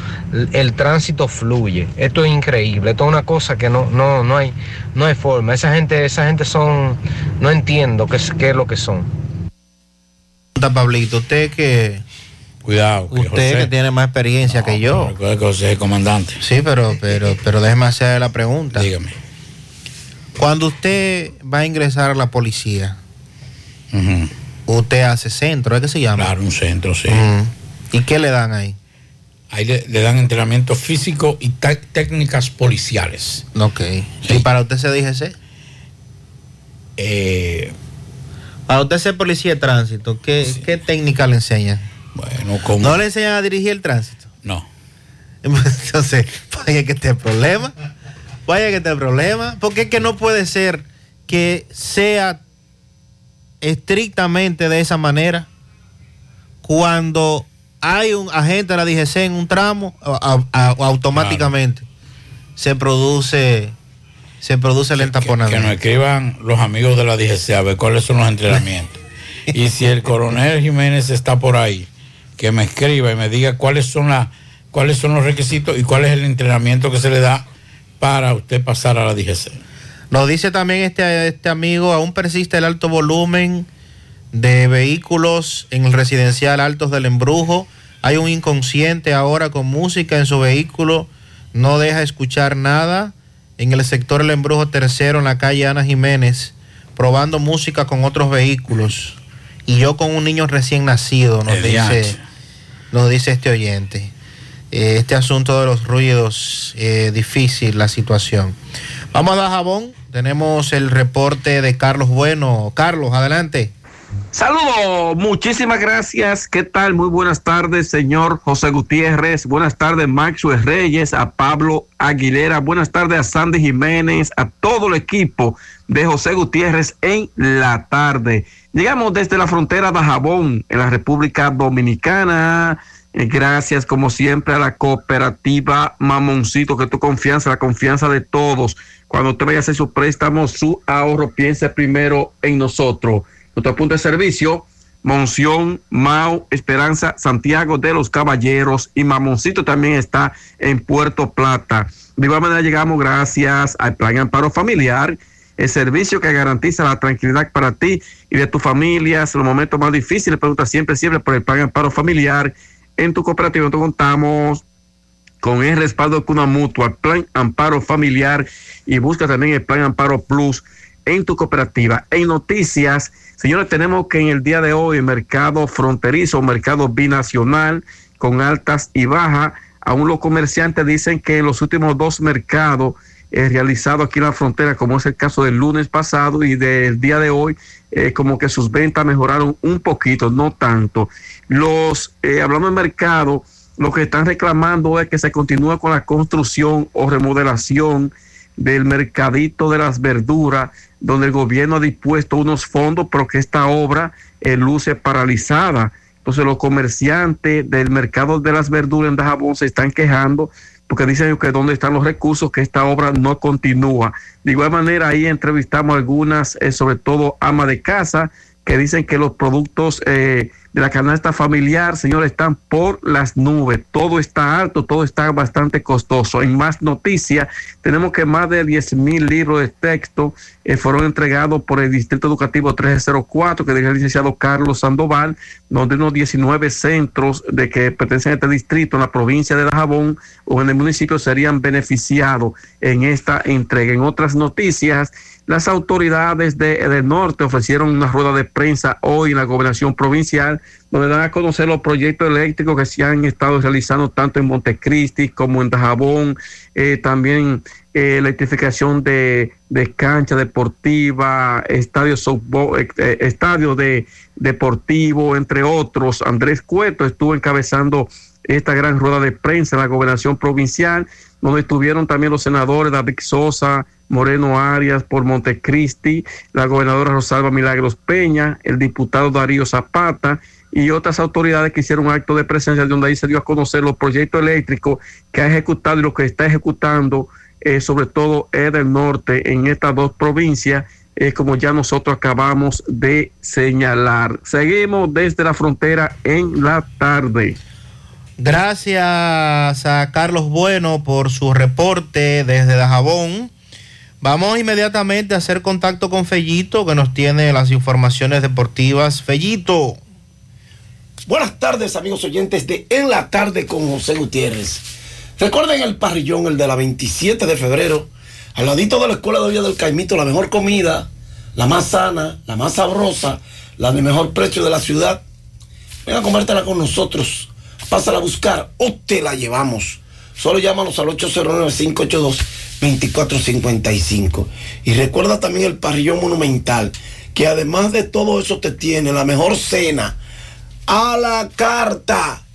el, tránsito fluye. Esto es increíble, esto es una cosa que no, no, no hay, no hay forma. Esa gente, esa gente son, no entiendo qué es, qué es lo que son.
Pablito, usted que...
Cuidado. que
Usted
José-
que tiene más experiencia que yo.
Recuerde que José es comandante.
Sí, pero, pero, pero déjeme hacer la pregunta.
Dígame.
Cuando usted va a ingresar a la policía, usted hace centro, ¿es que se llama?
Claro, un centro, sí.
¿Y qué le dan ahí?
Ahí le, le dan entrenamiento físico y técnicas policiales.
Ok. ¿Y para usted se DGC?
Eh,
para usted ser policía de tránsito, ¿qué, qué técnica le enseñan?
Bueno.
¿No le enseñan a dirigir el tránsito?
No. (laughs)
Entonces, vaya que está el problema. Vaya que está el problema. Porque es que no puede ser que sea estrictamente de esa manera cuando hay un agente de la DGC en un tramo, a- a- a- automáticamente se produce se produce el
Que
entaponamiento.
nos escriban los amigos de la DGC a ver cuáles son los entrenamientos. (laughs) y si el coronel Jiménez está por ahí, que me escriba y me diga cuáles son las cuáles son los requisitos y cuál es el entrenamiento que se le da para usted pasar a la DGC.
Nos dice también este, este amigo, aún persiste el alto volumen de vehículos en el residencial Altos del Embrujo. Hay un inconsciente ahora con música en su vehículo, no deja escuchar nada. en el sector El Embrujo Tercero, en la calle Ana Jiménez, probando música con otros vehículos. Y yo con un niño recién nacido, nos,
El
dice. Nos dice este oyente. Eh, este asunto de los ruidos, eh, difícil la situación. Vamos a dar jabón. Tenemos el reporte de Carlos Bueno. Carlos, adelante.
Saludos, muchísimas gracias. ¿Qué tal? Muy buenas tardes, señor José Gutiérrez. Buenas tardes, Maxwell Reyes, a Pablo Aguilera. Buenas tardes a Sandy Jiménez, a todo el equipo de José Gutiérrez en la tarde. Llegamos desde la frontera de Jabón, en la República Dominicana. Eh, Gracias, como siempre, a la cooperativa Mamoncito, que tu confianza, la confianza de todos. Cuando usted vaya a hacer su préstamo, su ahorro, piense primero en nosotros. Nuestro punto de servicio, Monción, Mau, Esperanza, Santiago de los Caballeros y Mamoncito también está en Puerto Plata. De igual manera llegamos gracias al Plan Amparo Familiar, el servicio que garantiza la tranquilidad para ti y de tu familia. En los momentos más difíciles, pregunta siempre, siempre por el Plan Amparo Familiar. En tu cooperativa nosotros contamos con el respaldo de Cuna Mutua, Plan Amparo Familiar y busca también el Plan Amparo Plus en tu cooperativa. En noticias, señores, tenemos que en el día de hoy mercado fronterizo, mercado binacional con altas y bajas, aún los comerciantes dicen que en los últimos dos mercados eh, realizados aquí en la frontera, como es el caso del lunes pasado y del día de hoy, eh, como que sus ventas mejoraron un poquito, no tanto. Los, eh, hablando del mercado, lo que están reclamando es que se continúe con la construcción o remodelación del mercadito de las verduras, donde el gobierno ha dispuesto unos fondos, pero que esta obra eh, luce paralizada. Entonces los comerciantes del mercado de las verduras en Dajabón se están quejando porque dicen que dónde están los recursos, que esta obra no continúa. De igual manera, ahí entrevistamos algunas, eh, sobre todo ama de casa, que dicen que los productos eh, de la canasta familiar, señores, están por las nubes. Todo está alto, todo está bastante costoso. En más noticias, tenemos que más de 10 mil libros de texto eh, fueron entregados por el Distrito Educativo 1304, que dirige el licenciado Carlos Sandoval, donde unos 19 centros de que pertenecen a este distrito en la provincia de Dajabón o en el municipio serían beneficiados en esta entrega. En otras noticias, las autoridades de, norte ofrecieron una rueda de prensa hoy en la gobernación provincial, donde dan a conocer los proyectos eléctricos que se han estado realizando tanto en Montecristi como en Dajabón, eh, también eh, electrificación de, de cancha deportiva, estadio softball, eh, estadio de deportivo, entre otros. Andrés Cueto estuvo encabezando esta gran rueda de prensa en la gobernación provincial, donde estuvieron también los senadores David Sosa, Moreno Arias por Montecristi, la gobernadora Rosalba Milagros Peña, el diputado Darío Zapata y otras autoridades que hicieron acto de presencia donde ahí se dio a conocer los proyectos eléctricos que ha ejecutado y lo que está ejecutando, eh, sobre todo es del norte en estas dos provincias, eh, como ya nosotros acabamos de señalar. Seguimos desde la frontera en la tarde.
Gracias a Carlos Bueno por su reporte desde Dajabón. Vamos inmediatamente a hacer contacto con Fellito, que nos tiene las informaciones deportivas. Fellito.
Buenas tardes, amigos oyentes de En la Tarde con José Gutiérrez. Recuerden el parrillón, el de la 27 de febrero, al ladito de la Escuela de Villa del Caimito, la mejor comida, la más sana, la más sabrosa, la de mejor precio de la ciudad. Ven a comértela con nosotros. Pásala a buscar o te la llevamos. Solo llámanos al 809-582-2455. Y recuerda también el parrillón monumental, que además de todo eso te tiene la mejor cena a la carta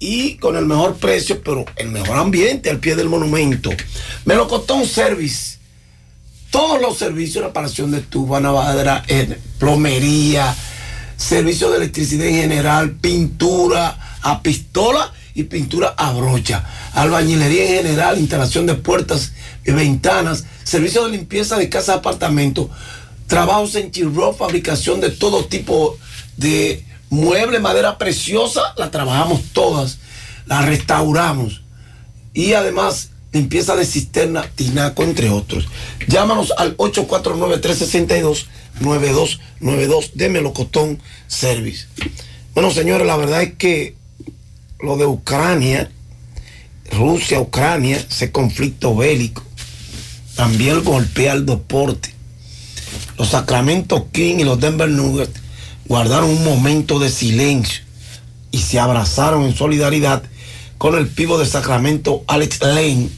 y con el mejor precio, pero el mejor ambiente al pie del monumento. Me lo costó un service. Todos los servicios, reparación de tuba, navajera, eh, plomería, servicio de electricidad en general, pintura a pistola y pintura a brocha, albañilería en general, instalación de puertas y ventanas, servicio de limpieza de casa apartamento, trabajos en chirro, fabricación de todo tipo de mueble, madera preciosa, la trabajamos todas, la restauramos. Y además, limpieza de cisterna, tinaco, entre otros. Llámanos al 849-362-9292 de Melocotón Service. Bueno, señores, la verdad es que lo de Ucrania, Rusia, Ucrania, ese conflicto bélico, también golpea el deporte. Los Sacramento King y los Denver Nuggets guardaron un momento de silencio y se abrazaron en solidaridad con el pivo de Sacramento Alex Lane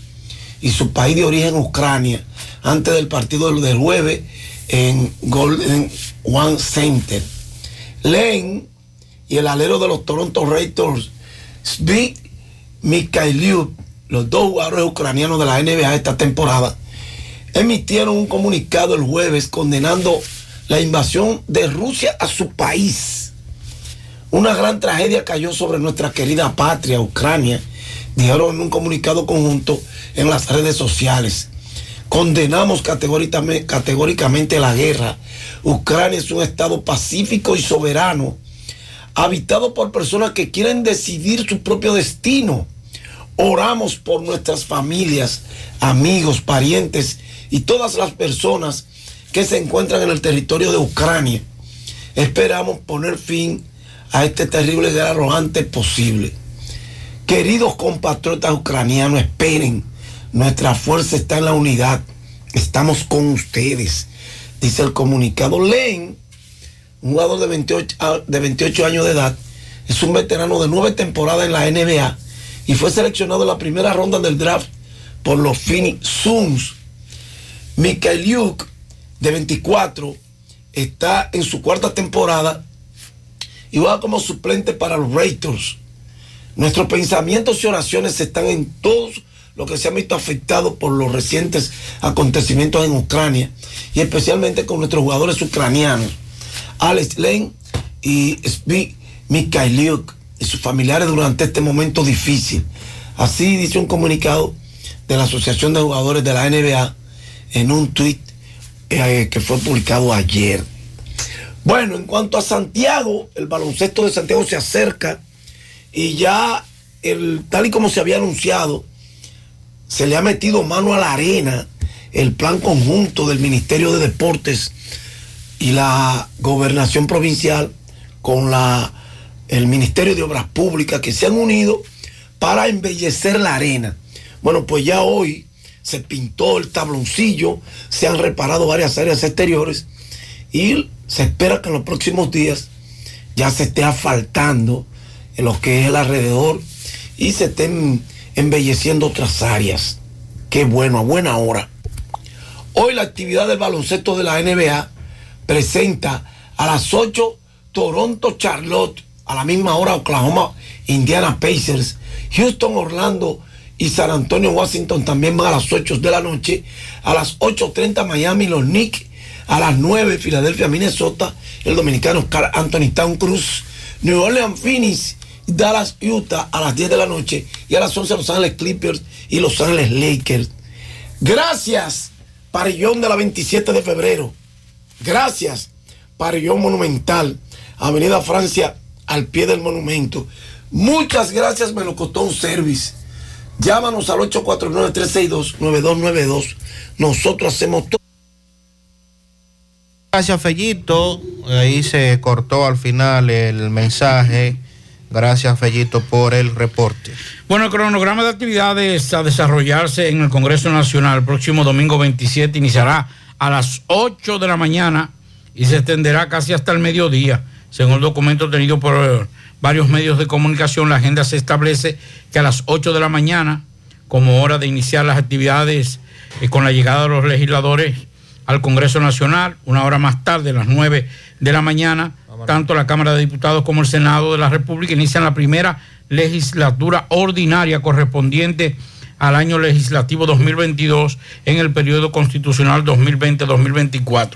y su país de origen Ucrania antes del partido del jueves en Golden One Center. Lane y el alero de los Toronto Raptors, Svig Mikhailiuk, los dos jugadores ucranianos de la NBA esta temporada, emitieron un comunicado el jueves condenando la invasión de Rusia a su país. Una gran tragedia cayó sobre nuestra querida patria, Ucrania, dijeron en un comunicado conjunto en las redes sociales. Condenamos categóricamente la guerra. Ucrania es un estado pacífico y soberano, habitado por personas que quieren decidir su propio destino. Oramos por nuestras familias, amigos, parientes y todas las personas que se encuentran en el territorio de Ucrania. Esperamos poner fin a este terrible guerra lo antes posible. Queridos compatriotas ucranianos, esperen. Nuestra fuerza está en la unidad. Estamos con ustedes. Dice el comunicado. Len, un jugador de 28, ah, de 28 años de edad, es un veterano de nueve temporadas en la NBA y fue seleccionado en la primera ronda del draft por los Phoenix Suns. Mikhailiuk, de 24, está en su cuarta temporada y va como suplente para los Raiders. Nuestros pensamientos y oraciones están en todos los que se han visto afectados por los recientes acontecimientos en Ucrania y especialmente con nuestros jugadores ucranianos, Alex Lane y Spik Mikhailiuk y sus familiares durante este momento difícil. Así dice un comunicado de la Asociación de Jugadores de la NBA en un tuit eh, que fue publicado ayer. Bueno, en cuanto a Santiago, el baloncesto de Santiago se acerca y ya, el, tal y como se había anunciado, se le ha metido mano a la arena el plan conjunto del Ministerio de Deportes y la gobernación provincial con la, el Ministerio de Obras Públicas que se han unido para embellecer la arena. Bueno, pues ya hoy se pintó el tabloncillo, se han reparado varias áreas exteriores y se espera que en los próximos días ya se esté asfaltando en lo que es el alrededor y se estén embelleciendo otras áreas. Qué bueno, a buena hora. Hoy la actividad del baloncesto de la NBA presenta a las 8 Toronto Charlotte, a la misma hora Oklahoma Indiana Pacers, Houston Orlando y San Antonio Washington también van a las 8 de la noche, a las 8.30 Miami los Knicks, a las 9 Filadelfia Minnesota, el dominicano Carl Anthony Town Cruz, New Orleans Phoenix, Dallas Utah a las 10 de la noche. Y a las 11 Los Ángeles Clippers y Los Ángeles Lakers. Gracias, Parillón de la 27 de febrero. Gracias, Parillón Monumental, Avenida Francia, al pie del monumento. Muchas gracias, me lo costó un service. Llámanos al 849-362-9292. Nosotros hacemos todo.
Gracias, Fellito. Ahí se cortó al final el mensaje. Gracias, Fellito, por el reporte.
Bueno, el cronograma de actividades a desarrollarse en el Congreso Nacional el próximo domingo 27 iniciará a las 8 de la mañana y se extenderá casi hasta el mediodía. Según el documento tenido por varios medios de comunicación, la agenda se establece que a las 8 de la mañana, como hora de iniciar las actividades eh, con la llegada de los legisladores al Congreso Nacional, una hora más tarde, a las 9 de la mañana, tanto la Cámara de Diputados como el Senado de la República inician la primera legislatura ordinaria correspondiente al año legislativo 2022 en el periodo constitucional 2020-2024.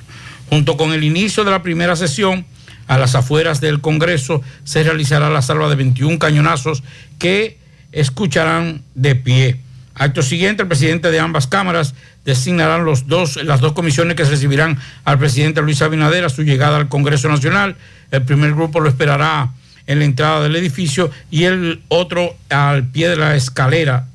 Junto con el inicio de la primera sesión, a las afueras del Congreso se realizará la salva de 21 cañonazos que escucharán de pie. Acto siguiente, el presidente de ambas cámaras designarán los dos, las dos comisiones que recibirán al presidente Luis Abinader a su llegada al Congreso Nacional. El primer grupo lo esperará en la entrada del edificio y el otro al pie de la escalera.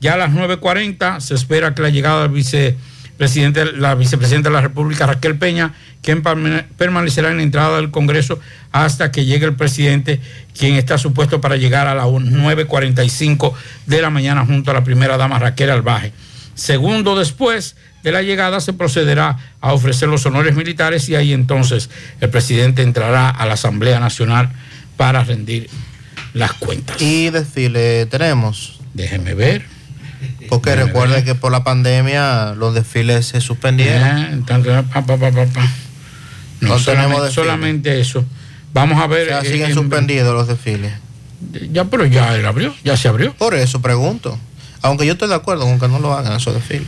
Ya a las 9.40 se espera que la llegada del vicepresidente, la vicepresidenta de la República, Raquel Peña, quien permanecerá en la entrada del Congreso hasta que llegue el presidente, quien está supuesto para llegar a las 9.45 de la mañana junto a la primera dama Raquel Albaje. Segundo después de la llegada se procederá a ofrecer los honores militares y ahí entonces el presidente entrará a la Asamblea Nacional para rendir las cuentas.
¿Y desfile tenemos?
Déjeme ver.
Porque
Déjeme
recuerde
ver.
que por la pandemia los desfiles se suspendieron.
Entonces, pa, pa, pa, pa, pa. No,
No tenemos
solamente, solamente eso. Vamos a ver.
O sea, siguen
en-
suspendidos los desfiles.
Ya, pero ya él abrió, ya se abrió.
Por eso pregunto. Aunque yo estoy de acuerdo con que no lo hagan esos desfiles.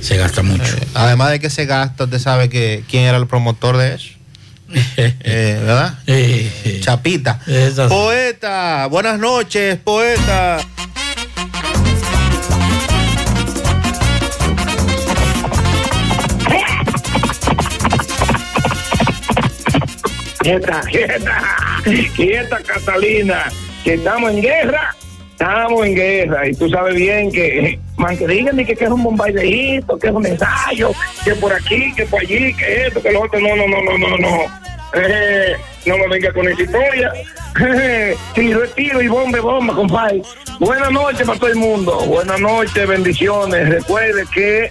Se gasta mucho.
Eh, además de que se gasta, usted sabe que quién era el promotor de eso. (laughs) Eh, ¿Verdad? Chapita. Poeta, buenas noches, poeta.
Quieta, (laughs) quieta, quieta Catalina, que estamos en guerra, estamos en guerra, y tú sabes bien que, man, que díganme que, que es un bombardeíto, que es un ensayo, que por aquí, que por allí, que esto, que lo otro, no, no, no, no, no, no, Eh, no me venga con esa historia, tiro es tiro y bomba es bomba, compadre. Buenas noches para todo el mundo, buenas noches, bendiciones, recuerde que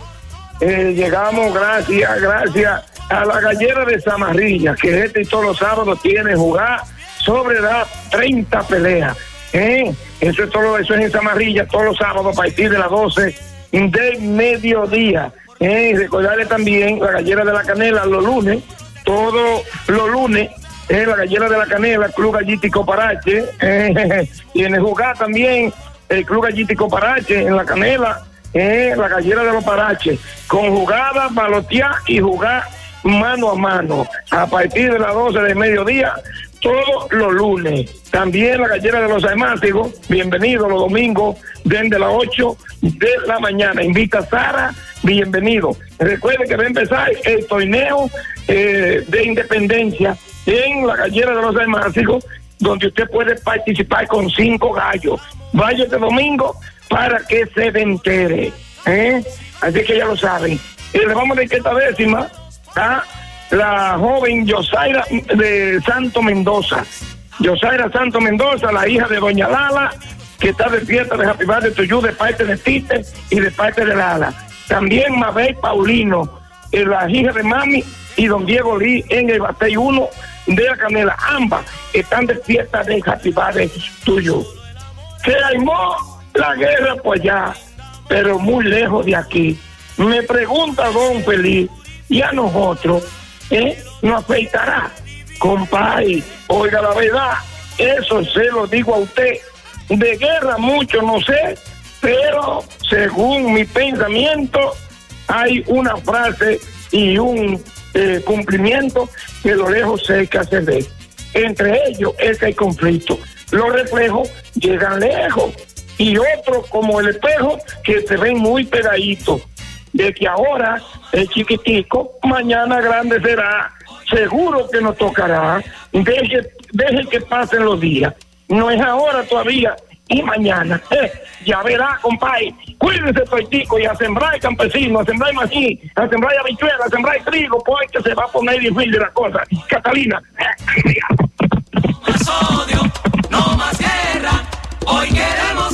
eh, llegamos gracias, gracias a la gallera de Zamarrilla, que este y todos los sábados tiene jugar sobre las 30 peleas. ¿eh? Eso es todo, eso es en Zamarrilla, todos los sábados a partir de las 12 del mediodía. ¿eh? Y recordarle también la gallera de la canela los lunes, todos los lunes. eh, la gallera de la canela, Club Gallítico Parache, eh, (laughs) el jugar también el Club Gallítico Parache en la canela, la gallera de los paraches, con jugada, balotear y jugar mano a mano, a partir de las 12 del mediodía, todos los lunes. También la gallera de los almácigos, bienvenido los domingos, desde las 8 de la mañana. Invita a Sara, bienvenido. Recuerde que va a empezar el torneo eh, de independencia en la gallera de los almácigos, donde usted puede participar con cinco gallos. Vaya este domingo para que se entere. ¿eh? Así que ya lo saben. Y le vamos que esta décima a la joven Yosaira de Santo Mendoza. Yosaira Santo Mendoza, la hija de Doña Lala, que está de fiesta de Happy to You de parte de Tite y de parte de Lala. También Mabel Paulino, eh, la hija de Mami y Don Diego Lee en el Batey 1 de la Canela. Ambas están de fiesta de Happy to You. Se armó la guerra pues ya, pero muy lejos de aquí. Me pregunta Don Feliz, y a nosotros, ¿eh? ¿Nos afeitará? Compadre, oiga la verdad, eso se lo digo a usted. De guerra mucho no sé, pero según mi pensamiento, hay una frase y un eh, cumplimiento que lo lejos sé que se ve. Entre ellos es que hay conflicto. Los reflejos llegan lejos y otros como el espejo que se ven muy pegaditos. De que ahora es chiquitico, mañana grande será. Seguro que nos tocará. Deje, deje que pasen los días. No es ahora todavía y mañana. Eh, ya verá, compadre. Cuídense, toitico, y a sembrar campesino, a sembrar maíz, a sembrar habichuela, a sembrar trigo, porque se va a poner difícil la cosa. Catalina.
Más odio, no más guerra. Hoy queremos.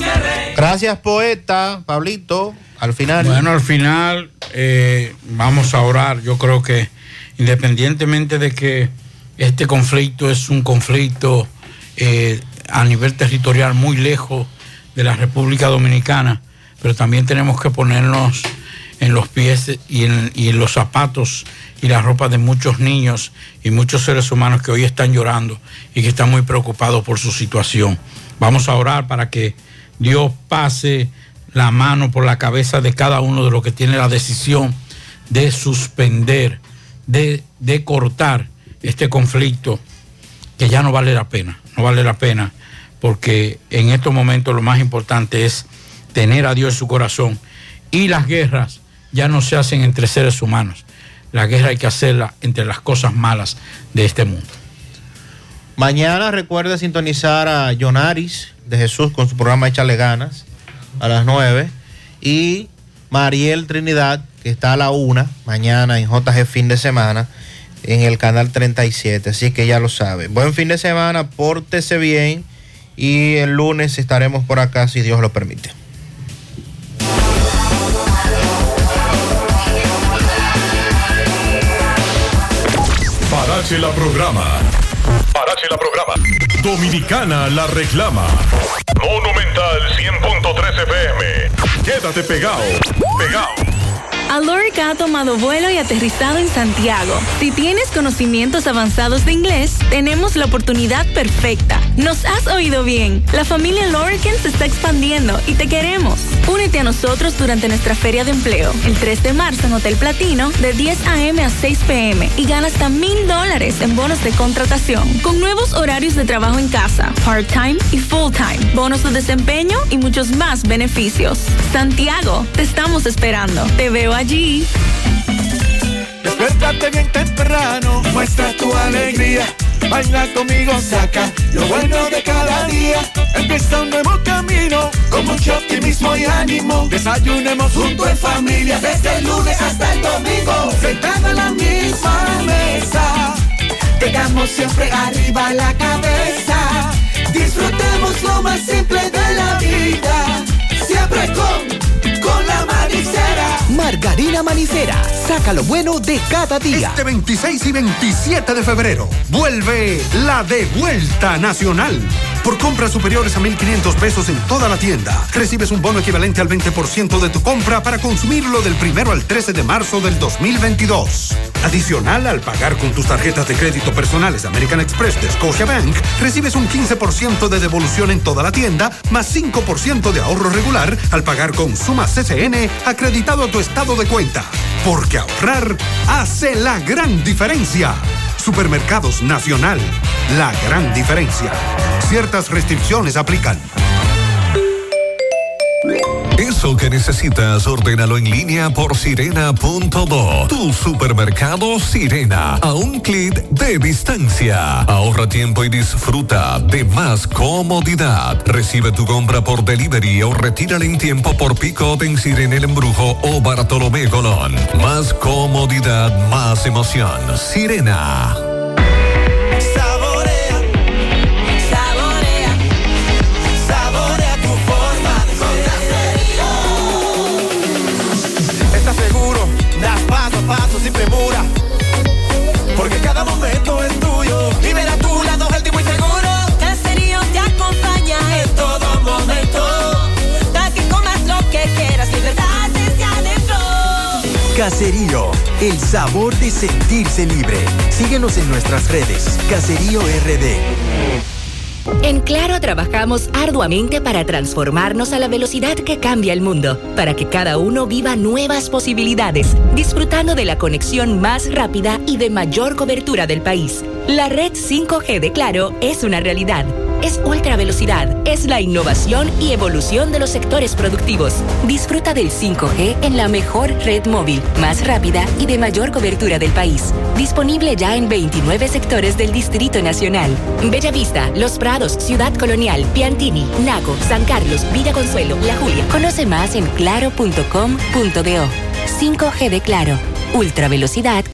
Gracias, poeta. Pablito, al final.
Bueno, al final eh, vamos a orar. Yo creo que independientemente de que este conflicto es un conflicto eh, a nivel territorial muy lejos de la República Dominicana, pero también tenemos que ponernos en los pies y en, y en los zapatos y la ropa de muchos niños y muchos seres humanos que hoy están llorando y que están muy preocupados por su situación. Vamos a orar para que Dios pase la mano por la cabeza de cada uno de los que tiene la decisión de suspender, de, de cortar este conflicto que ya no vale la pena, no vale la pena, porque en estos momentos lo más importante es tener a Dios en su corazón y las guerras ya no se hacen entre seres humanos, la guerra hay que hacerla entre las cosas malas de este mundo.
Mañana recuerde sintonizar a Jonaris de Jesús con su programa Échale Ganas a las 9 y Mariel Trinidad, que está a la 1 mañana en JG Fin de Semana en el canal 37. Así que ya lo sabe. Buen fin de semana, pórtese bien y el lunes estaremos por acá si Dios lo permite.
Parache la programa la programa. Dominicana la reclama. Monumental 100.13 FM. Quédate pegado. Pegado.
Alorica ha tomado vuelo y aterrizado en Santiago. Si tienes conocimientos avanzados de inglés, tenemos la oportunidad perfecta. Nos has oído bien. La familia Lorican se está expandiendo y te queremos. Únete a nosotros durante nuestra feria de empleo, el 3 de marzo en Hotel Platino, de 10 a.m. a 6 p.m. y gana hasta mil dólares en bonos de contratación, con nuevos horarios de trabajo en casa, part-time y full-time, bonos de desempeño y muchos más beneficios. Santiago, te estamos esperando. Te veo allí.
Despiértate bien temprano, muestra tu alegría. Baila conmigo, saca lo bueno de cada día. Empieza un nuevo camino con mucho optimismo y ánimo. Desayunemos junto en familia desde el lunes hasta el domingo. Sentado en la misma mesa, tengamos siempre arriba la cabeza. Disfrutemos lo más simple de la vida, siempre con.
Margarina Manicera, saca lo bueno de cada día.
Este 26 y 27 de febrero vuelve la devuelta nacional. Por compras superiores a 1.500 pesos en toda la tienda, recibes un bono equivalente al 20% de tu compra para consumirlo del primero al 13 de marzo del 2022. Adicional, al pagar con tus tarjetas de crédito personales American Express de Scotiabank, recibes un 15% de devolución en toda la tienda, más 5% de ahorro regular al pagar con Suma CCN acreditado a tu estado de cuenta. Porque ahorrar hace la gran diferencia. Supermercados Nacional, la gran diferencia. Ciertas restricciones aplican.
Eso que necesitas, ordénalo en línea por sirena.do. Tu supermercado Sirena, a un clic de distancia. Ahorra tiempo y disfruta de más comodidad. Recibe tu compra por delivery o retírala en tiempo por pick-up en Sirena El Embrujo o Bartolomé Colón. Más comodidad, más emoción. Sirena.
Paso sin premura. Porque cada momento es tuyo. Vive a tu lado último y seguro.
Caserío te acompaña
En todo momento.
Da que comas lo que quieras, libertad desde adentro.
Caserío, el sabor de sentirse libre. Síguenos en nuestras redes. Caserío RD.
En Claro trabajamos arduamente para transformarnos a la velocidad que cambia el mundo, para que cada uno viva nuevas posibilidades, disfrutando de la conexión más rápida y de mayor cobertura del país. La red 5G de Claro es una realidad. Es ultra velocidad, es la innovación y evolución de los sectores productivos. Disfruta del 5G en la mejor red móvil, más rápida y de mayor cobertura del país. Disponible ya en 29 sectores del Distrito Nacional. Bellavista, Los Prados, Ciudad Colonial, Piantini, Naco, San Carlos, Villa Consuelo, La Julia. Conoce más en claro.com.do. 5G de Claro. Ultra velocidad